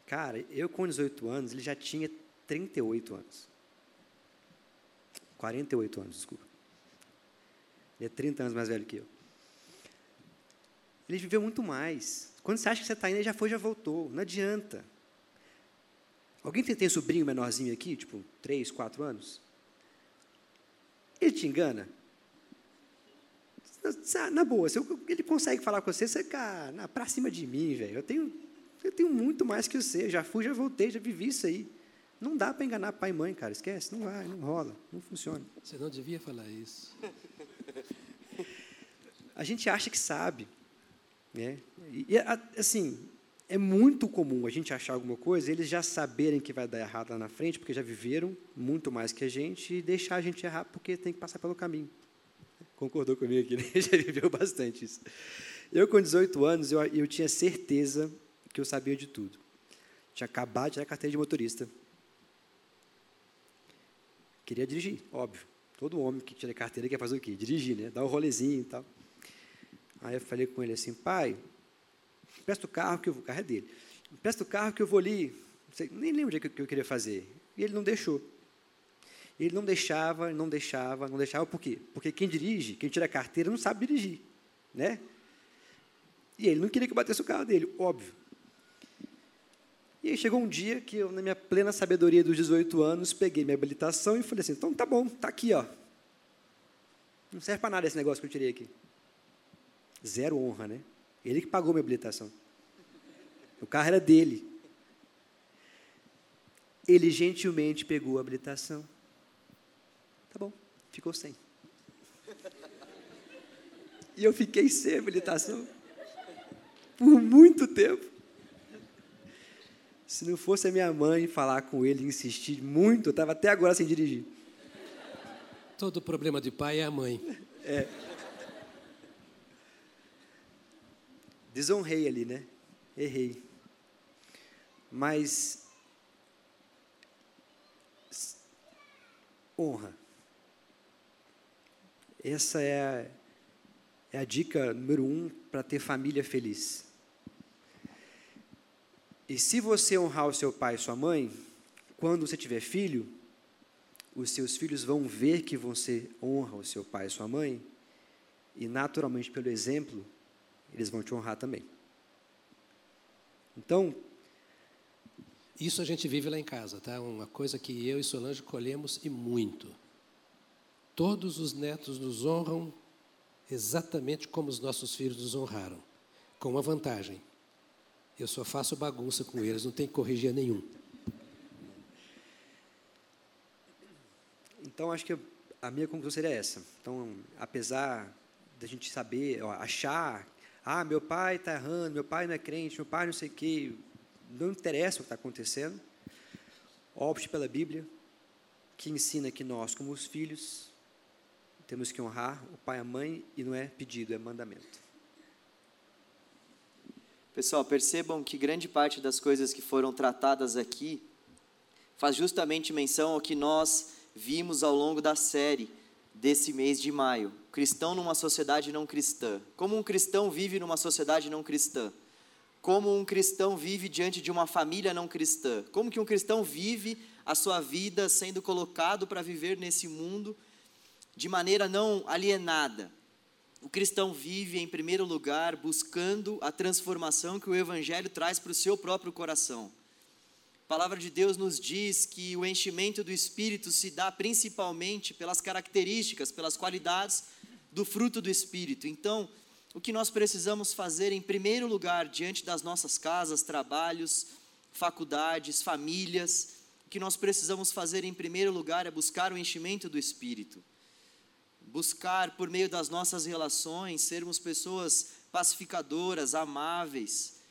Cara, eu com 18 anos, ele já tinha 38 anos. 48 anos, desculpa. Ele é 30 anos mais velho que eu. Ele viveu muito mais. Quando você acha que você está indo, ele já foi, já voltou. Não adianta. Alguém tem, tem sobrinho menorzinho aqui, tipo 3, 4 anos? Ele te engana? Na, boa, se ele consegue falar com você, você fica para cima de mim, velho. Eu tenho, eu tenho muito mais que você. Já fui, já voltei, já vivi isso aí. Não dá para enganar pai e mãe, cara. Esquece, não vai, não rola, não funciona. Você não devia falar isso. <laughs> A gente acha que sabe. Né? E, assim, é muito comum a gente achar alguma coisa, eles já saberem que vai dar errado lá na frente, porque já viveram muito mais que a gente, e deixar a gente errar porque tem que passar pelo caminho. Concordou comigo aqui, né? <laughs> Já viveu bastante isso. Eu, com 18 anos, eu, eu tinha certeza que eu sabia de tudo. Tinha acabado de tirar a carteira de motorista. Queria dirigir, óbvio. Todo homem que tira carteira quer fazer o quê? Dirigir, né? Dar um rolezinho e tal. Aí eu falei com ele assim, pai, Presta o carro que eu vou. O carro é dele. Presta o carro que eu vou ali. Sei, nem lembro o que, que eu queria fazer. E ele não deixou. Ele não deixava, não deixava, não deixava. Por quê? Porque quem dirige, quem tira a carteira, não sabe dirigir. Né? E ele não queria que eu batesse o carro dele, óbvio. E aí chegou um dia que eu, na minha plena sabedoria dos 18 anos, peguei minha habilitação e falei assim, então tá bom, tá aqui, ó. Não serve para nada esse negócio que eu tirei aqui. Zero honra, né? Ele que pagou minha habilitação. O carro era dele. Ele gentilmente pegou a habilitação. Tá bom, ficou sem. E eu fiquei sem habilitação por muito tempo. Se não fosse a minha mãe falar com ele, insistir muito, eu estava até agora sem dirigir. Todo problema de pai é a mãe. É. Desonrei ali, né? Errei. Mas honra. Essa é a, é a dica número um para ter família feliz. E se você honrar o seu pai e sua mãe, quando você tiver filho, os seus filhos vão ver que você honra o seu pai e sua mãe, e naturalmente, pelo exemplo, eles vão te honrar também. Então. Isso a gente vive lá em casa, tá? Uma coisa que eu e Solange colhemos e muito. Todos os netos nos honram exatamente como os nossos filhos nos honraram, com uma vantagem. Eu só faço bagunça com eles, não tem que corrigir nenhum. Então, acho que a minha conclusão seria essa. Então, apesar da gente saber, achar ah, meu pai está errando, meu pai não é crente, meu pai não sei o quê. Não interessa o que está acontecendo. Opte pela Bíblia, que ensina que nós, como os filhos, temos que honrar o pai e a mãe, e não é pedido, é mandamento. Pessoal, percebam que grande parte das coisas que foram tratadas aqui faz justamente menção ao que nós vimos ao longo da série desse mês de maio. Cristão numa sociedade não cristã. Como um cristão vive numa sociedade não cristã? Como um cristão vive diante de uma família não cristã? Como que um cristão vive a sua vida sendo colocado para viver nesse mundo de maneira não alienada? O cristão vive, em primeiro lugar, buscando a transformação que o Evangelho traz para o seu próprio coração palavra de Deus nos diz que o enchimento do Espírito se dá principalmente pelas características, pelas qualidades do fruto do Espírito. Então, o que nós precisamos fazer, em primeiro lugar, diante das nossas casas, trabalhos, faculdades, famílias, o que nós precisamos fazer, em primeiro lugar, é buscar o enchimento do Espírito. Buscar, por meio das nossas relações, sermos pessoas pacificadoras, amáveis,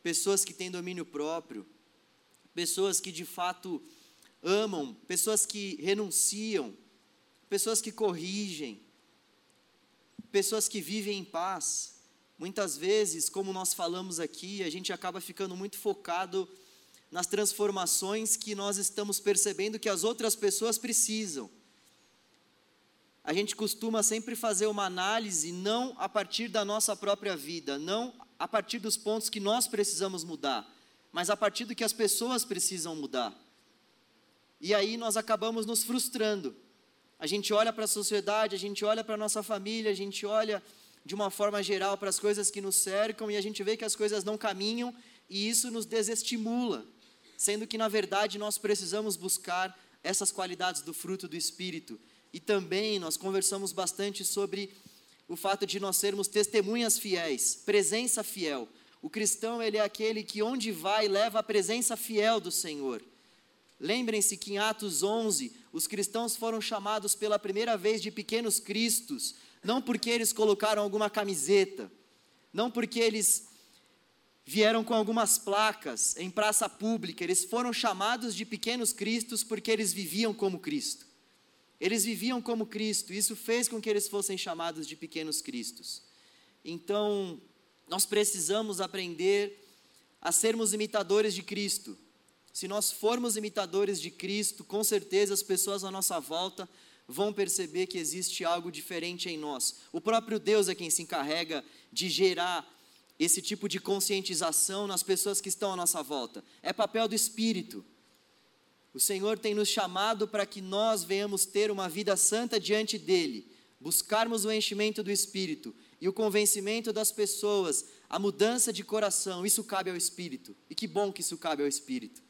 pessoas que têm domínio próprio pessoas que de fato amam, pessoas que renunciam, pessoas que corrigem, pessoas que vivem em paz. Muitas vezes, como nós falamos aqui, a gente acaba ficando muito focado nas transformações que nós estamos percebendo que as outras pessoas precisam. A gente costuma sempre fazer uma análise não a partir da nossa própria vida, não a partir dos pontos que nós precisamos mudar, mas a partir do que as pessoas precisam mudar. E aí nós acabamos nos frustrando. A gente olha para a sociedade, a gente olha para a nossa família, a gente olha de uma forma geral para as coisas que nos cercam e a gente vê que as coisas não caminham e isso nos desestimula, sendo que na verdade nós precisamos buscar essas qualidades do fruto do Espírito. E também nós conversamos bastante sobre o fato de nós sermos testemunhas fiéis, presença fiel. O cristão, ele é aquele que onde vai leva a presença fiel do Senhor. Lembrem-se que em Atos 11, os cristãos foram chamados pela primeira vez de pequenos cristos, não porque eles colocaram alguma camiseta, não porque eles vieram com algumas placas em praça pública, eles foram chamados de pequenos cristos porque eles viviam como Cristo. Eles viviam como Cristo, isso fez com que eles fossem chamados de pequenos cristos. Então, nós precisamos aprender a sermos imitadores de Cristo. Se nós formos imitadores de Cristo, com certeza as pessoas à nossa volta vão perceber que existe algo diferente em nós. O próprio Deus é quem se encarrega de gerar esse tipo de conscientização nas pessoas que estão à nossa volta. É papel do Espírito. O Senhor tem nos chamado para que nós venhamos ter uma vida santa diante dEle, buscarmos o enchimento do Espírito e o convencimento das pessoas, a mudança de coração, isso cabe ao Espírito. E que bom que isso cabe ao Espírito.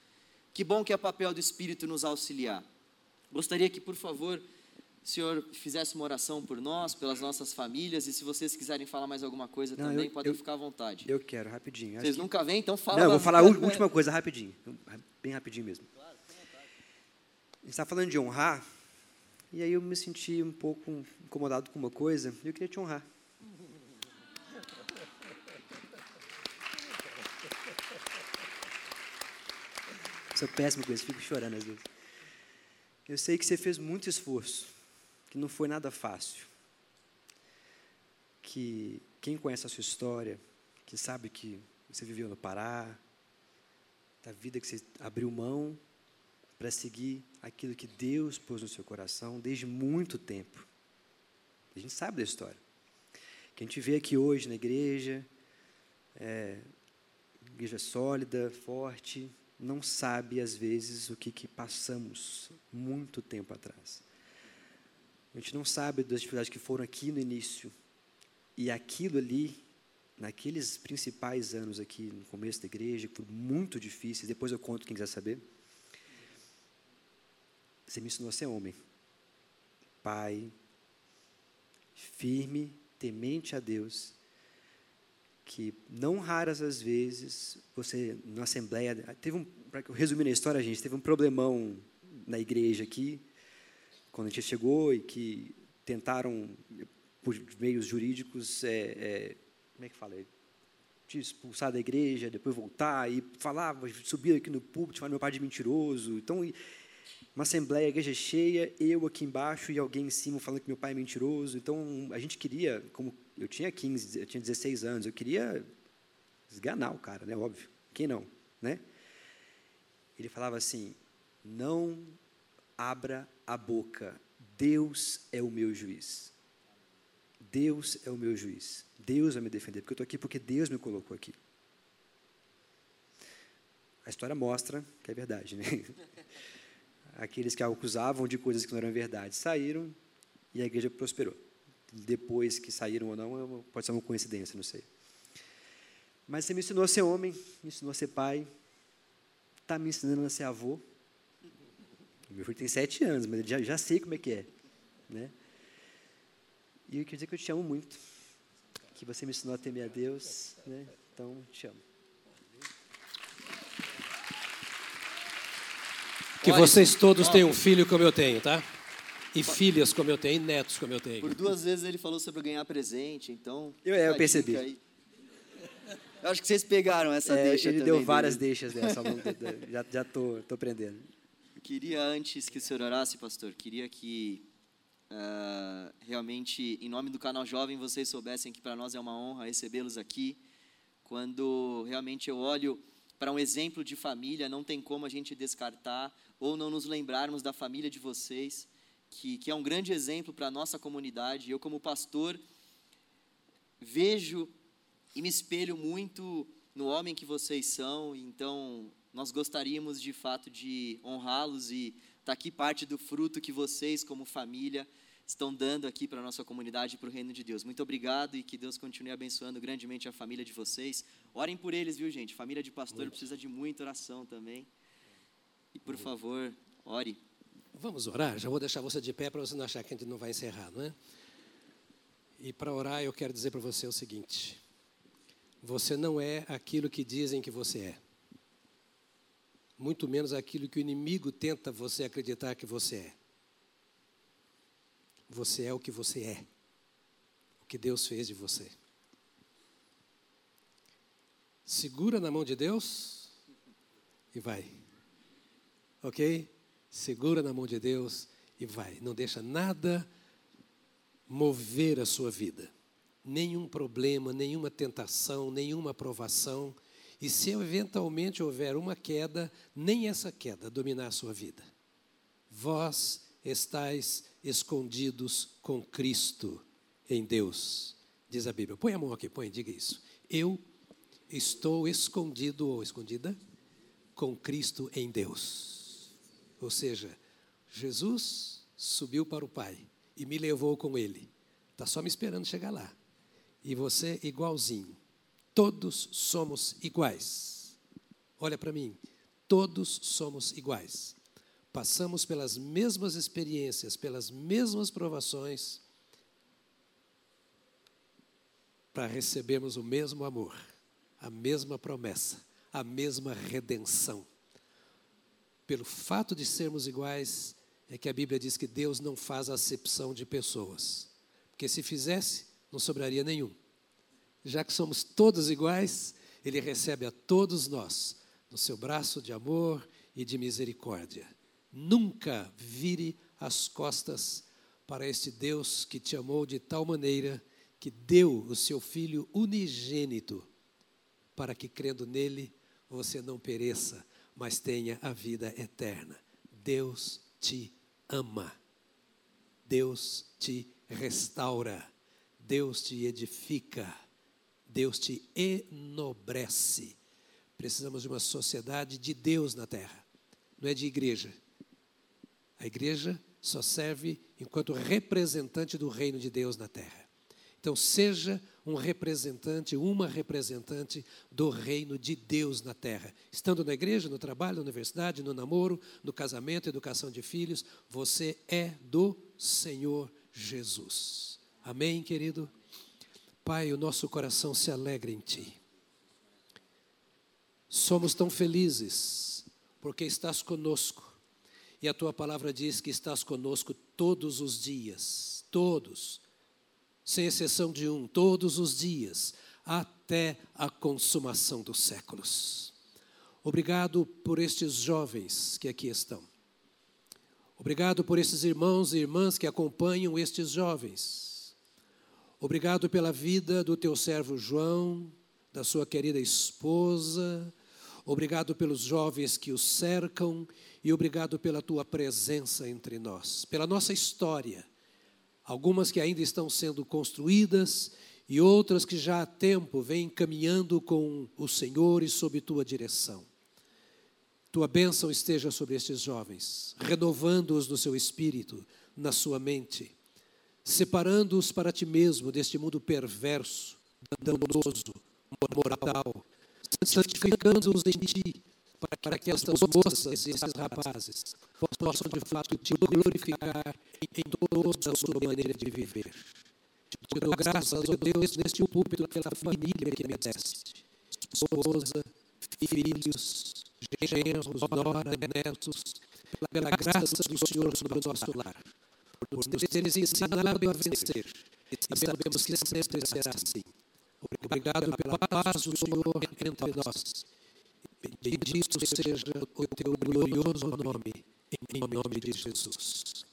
Que bom que é papel do Espírito nos auxiliar. Gostaria que, por favor, o senhor fizesse uma oração por nós, pelas nossas famílias, e se vocês quiserem falar mais alguma coisa Não, também, eu, podem eu, ficar à vontade. Eu quero, rapidinho. Vocês nunca vêm, então fala. Não, eu vou falar a última coisa rapidinho, bem rapidinho mesmo. Claro, a gente está falando de honrar, e aí eu me senti um pouco incomodado com uma coisa, e eu queria te honrar. Sou péssimo com isso, fico chorando às vezes. Eu sei que você fez muito esforço que não foi nada fácil. Que quem conhece a sua história, que sabe que você viveu no Pará, da vida que você abriu mão para seguir aquilo que Deus pôs no seu coração desde muito tempo. A gente sabe da história. Que a gente vê aqui hoje na igreja, é, igreja sólida, forte, não sabe às vezes o que, que passamos muito tempo atrás. A gente não sabe das dificuldades que foram aqui no início. E aquilo ali, naqueles principais anos aqui, no começo da igreja, que foram muito difíceis, depois eu conto quem quiser saber. Você me ensinou a ser homem, pai, firme, temente a Deus, que não raras as vezes você na assembleia teve um para resumir a história gente teve um problemão na igreja aqui quando a gente chegou e que tentaram, por meios jurídicos, é, é, como é que fala? Te expulsar da igreja, depois voltar e falava, subir aqui no púlpito, chamar meu pai de mentiroso. Então, uma assembleia, igreja cheia, eu aqui embaixo e alguém em cima falando que meu pai é mentiroso. Então, a gente queria, como eu tinha 15, eu tinha 16 anos, eu queria esganar o cara, né? Óbvio. Quem não, né? Ele falava assim: não abra a boca. Deus é o meu juiz. Deus é o meu juiz. Deus vai me defender, porque eu estou aqui porque Deus me colocou aqui. A história mostra que é verdade, né? <laughs> Aqueles que acusavam de coisas que não eram verdade saíram e a igreja prosperou. Depois que saíram ou não, pode ser uma coincidência, não sei. Mas você me ensinou a ser homem, me ensinou a ser pai, está me ensinando a ser avô, meu filho tem sete anos, mas já, já sei como é que é. Né? E eu quero dizer que eu te amo muito. Que você me ensinou a temer a Deus. Né? Então, te amo. Que vocês todos tenham um filho como eu tenho, tá? E filhas como eu tenho, e netos como eu tenho. Por duas vezes ele falou sobre ganhar presente, então. Eu, é, eu percebi. Eu acho que vocês pegaram essa é, deixa ele deu várias dele. deixas dessa. já já tô, tô aprendendo. Queria, antes que o senhor orasse, pastor, queria que uh, realmente, em nome do canal Jovem, vocês soubessem que para nós é uma honra recebê-los aqui. Quando realmente eu olho para um exemplo de família, não tem como a gente descartar ou não nos lembrarmos da família de vocês, que, que é um grande exemplo para a nossa comunidade. Eu, como pastor, vejo e me espelho muito no homem que vocês são, então nós gostaríamos de fato de honrá-los e estar tá aqui parte do fruto que vocês, como família, estão dando aqui para a nossa comunidade e para o reino de Deus. Muito obrigado e que Deus continue abençoando grandemente a família de vocês. Orem por eles, viu, gente? Família de pastor muito. precisa de muita oração também. E por favor, ore. Vamos orar? Já vou deixar você de pé para você não achar que a gente não vai encerrar, não é? E para orar, eu quero dizer para você o seguinte: você não é aquilo que dizem que você é. Muito menos aquilo que o inimigo tenta você acreditar que você é. Você é o que você é. O que Deus fez de você. Segura na mão de Deus e vai. Ok? Segura na mão de Deus e vai. Não deixa nada mover a sua vida. Nenhum problema, nenhuma tentação, nenhuma provação. E se eventualmente houver uma queda, nem essa queda dominar a sua vida. Vós estáis escondidos com Cristo em Deus, diz a Bíblia. Põe a mão aqui, põe, diga isso. Eu estou escondido ou escondida com Cristo em Deus. Ou seja, Jesus subiu para o Pai e me levou com Ele. Está só me esperando chegar lá. E você igualzinho. Todos somos iguais. Olha para mim. Todos somos iguais passamos pelas mesmas experiências, pelas mesmas provações, para recebermos o mesmo amor, a mesma promessa, a mesma redenção. Pelo fato de sermos iguais, é que a Bíblia diz que Deus não faz acepção de pessoas. Porque se fizesse, não sobraria nenhum. Já que somos todos iguais, Ele recebe a todos nós no seu braço de amor e de misericórdia. Nunca vire as costas para este Deus que te amou de tal maneira que deu o seu Filho unigênito, para que crendo nele você não pereça, mas tenha a vida eterna. Deus te ama, Deus te restaura, Deus te edifica, Deus te enobrece. Precisamos de uma sociedade de Deus na terra, não é de igreja a igreja só serve enquanto representante do reino de Deus na terra. Então, seja um representante, uma representante do reino de Deus na terra. Estando na igreja, no trabalho, na universidade, no namoro, no casamento, educação de filhos, você é do Senhor Jesus. Amém, querido? Pai, o nosso coração se alegra em Ti. Somos tão felizes porque estás conosco e a tua palavra diz que estás conosco todos os dias, todos, sem exceção de um, todos os dias, até a consumação dos séculos. Obrigado por estes jovens que aqui estão. Obrigado por esses irmãos e irmãs que acompanham estes jovens. Obrigado pela vida do teu servo João, da sua querida esposa. Obrigado pelos jovens que o cercam e obrigado pela tua presença entre nós, pela nossa história, algumas que ainda estão sendo construídas e outras que já há tempo vêm caminhando com o Senhor e sob tua direção. Tua bênção esteja sobre estes jovens, renovando-os no seu espírito, na sua mente, separando-os para ti mesmo deste mundo perverso, danoso, moral, santificando-os em ti, para que estas moças e esses rapazes possam de fato te glorificar em toda a sua maneira de viver. Te dou graças, ó Deus, neste púlpito pela família que me deste. Esposa, filhos, genros, nora, netos, pela graça do Senhor sobre o nosso lar. Por nos teres ensinado a vencer. E sabemos que sempre será assim. Obrigado pela paz do Senhor entre nós Bendito seja o teu glorioso nome, em nome de Jesus.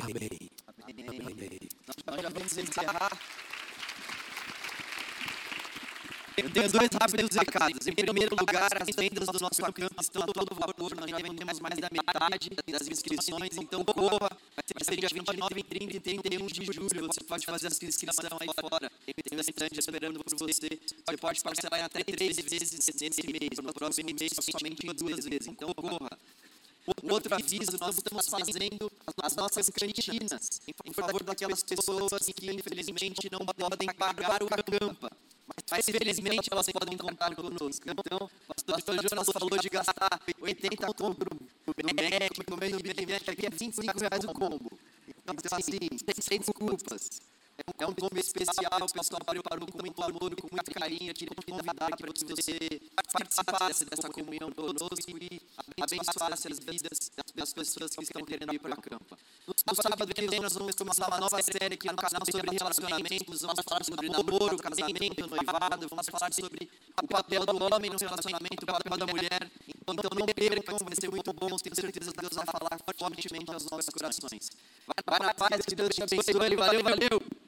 Amém. Amém. Amém. Nós já vamos encerrar. Eu tenho dois rápidos recados. Em primeiro lugar, as vendas do nosso campus estão a todo vapor. Nós já vendemos mais da metade das inscrições, então corra. Vai ser dia 29, 30 e 31 de julho. Você pode fazer a sua inscrição aí fora. Tem um estande esperando por você. Você pode parcelar até três vezes nesse mês. No próximo mês, somente duas vezes. Então corra. Outro aviso, nós estamos fazendo as nossas cantinas em favor daquelas pessoas que infelizmente não podem pagar o campa. Mas felizmente elas podem contar conosco. Então, o pastor Jonas falou de gastar 80 conto no Mac, comendo Big Mac, aqui é 25 reais o combo. Então, assim, sem desculpas. É um combo especial, o pessoal preparou com muito amor, com muito carinho. Eu queria te convidar para que você participasse dessa comunhão conosco e abençoasse as vidas das pessoas que estão querendo ir para a campa. No sábado que vem, nós vamos começar uma nova série aqui no canal sobre relacionamentos. Vamos falar sobre namoro, casamento, noivado. Vamos falar sobre o papel do homem no relacionamento, o papel da mulher. Então, não percam, vai ser muito bom. Tenho certeza que Deus vai falar fortemente aos nossos corações. Vai na paz, que Deus te abençoe. Valeu, valeu.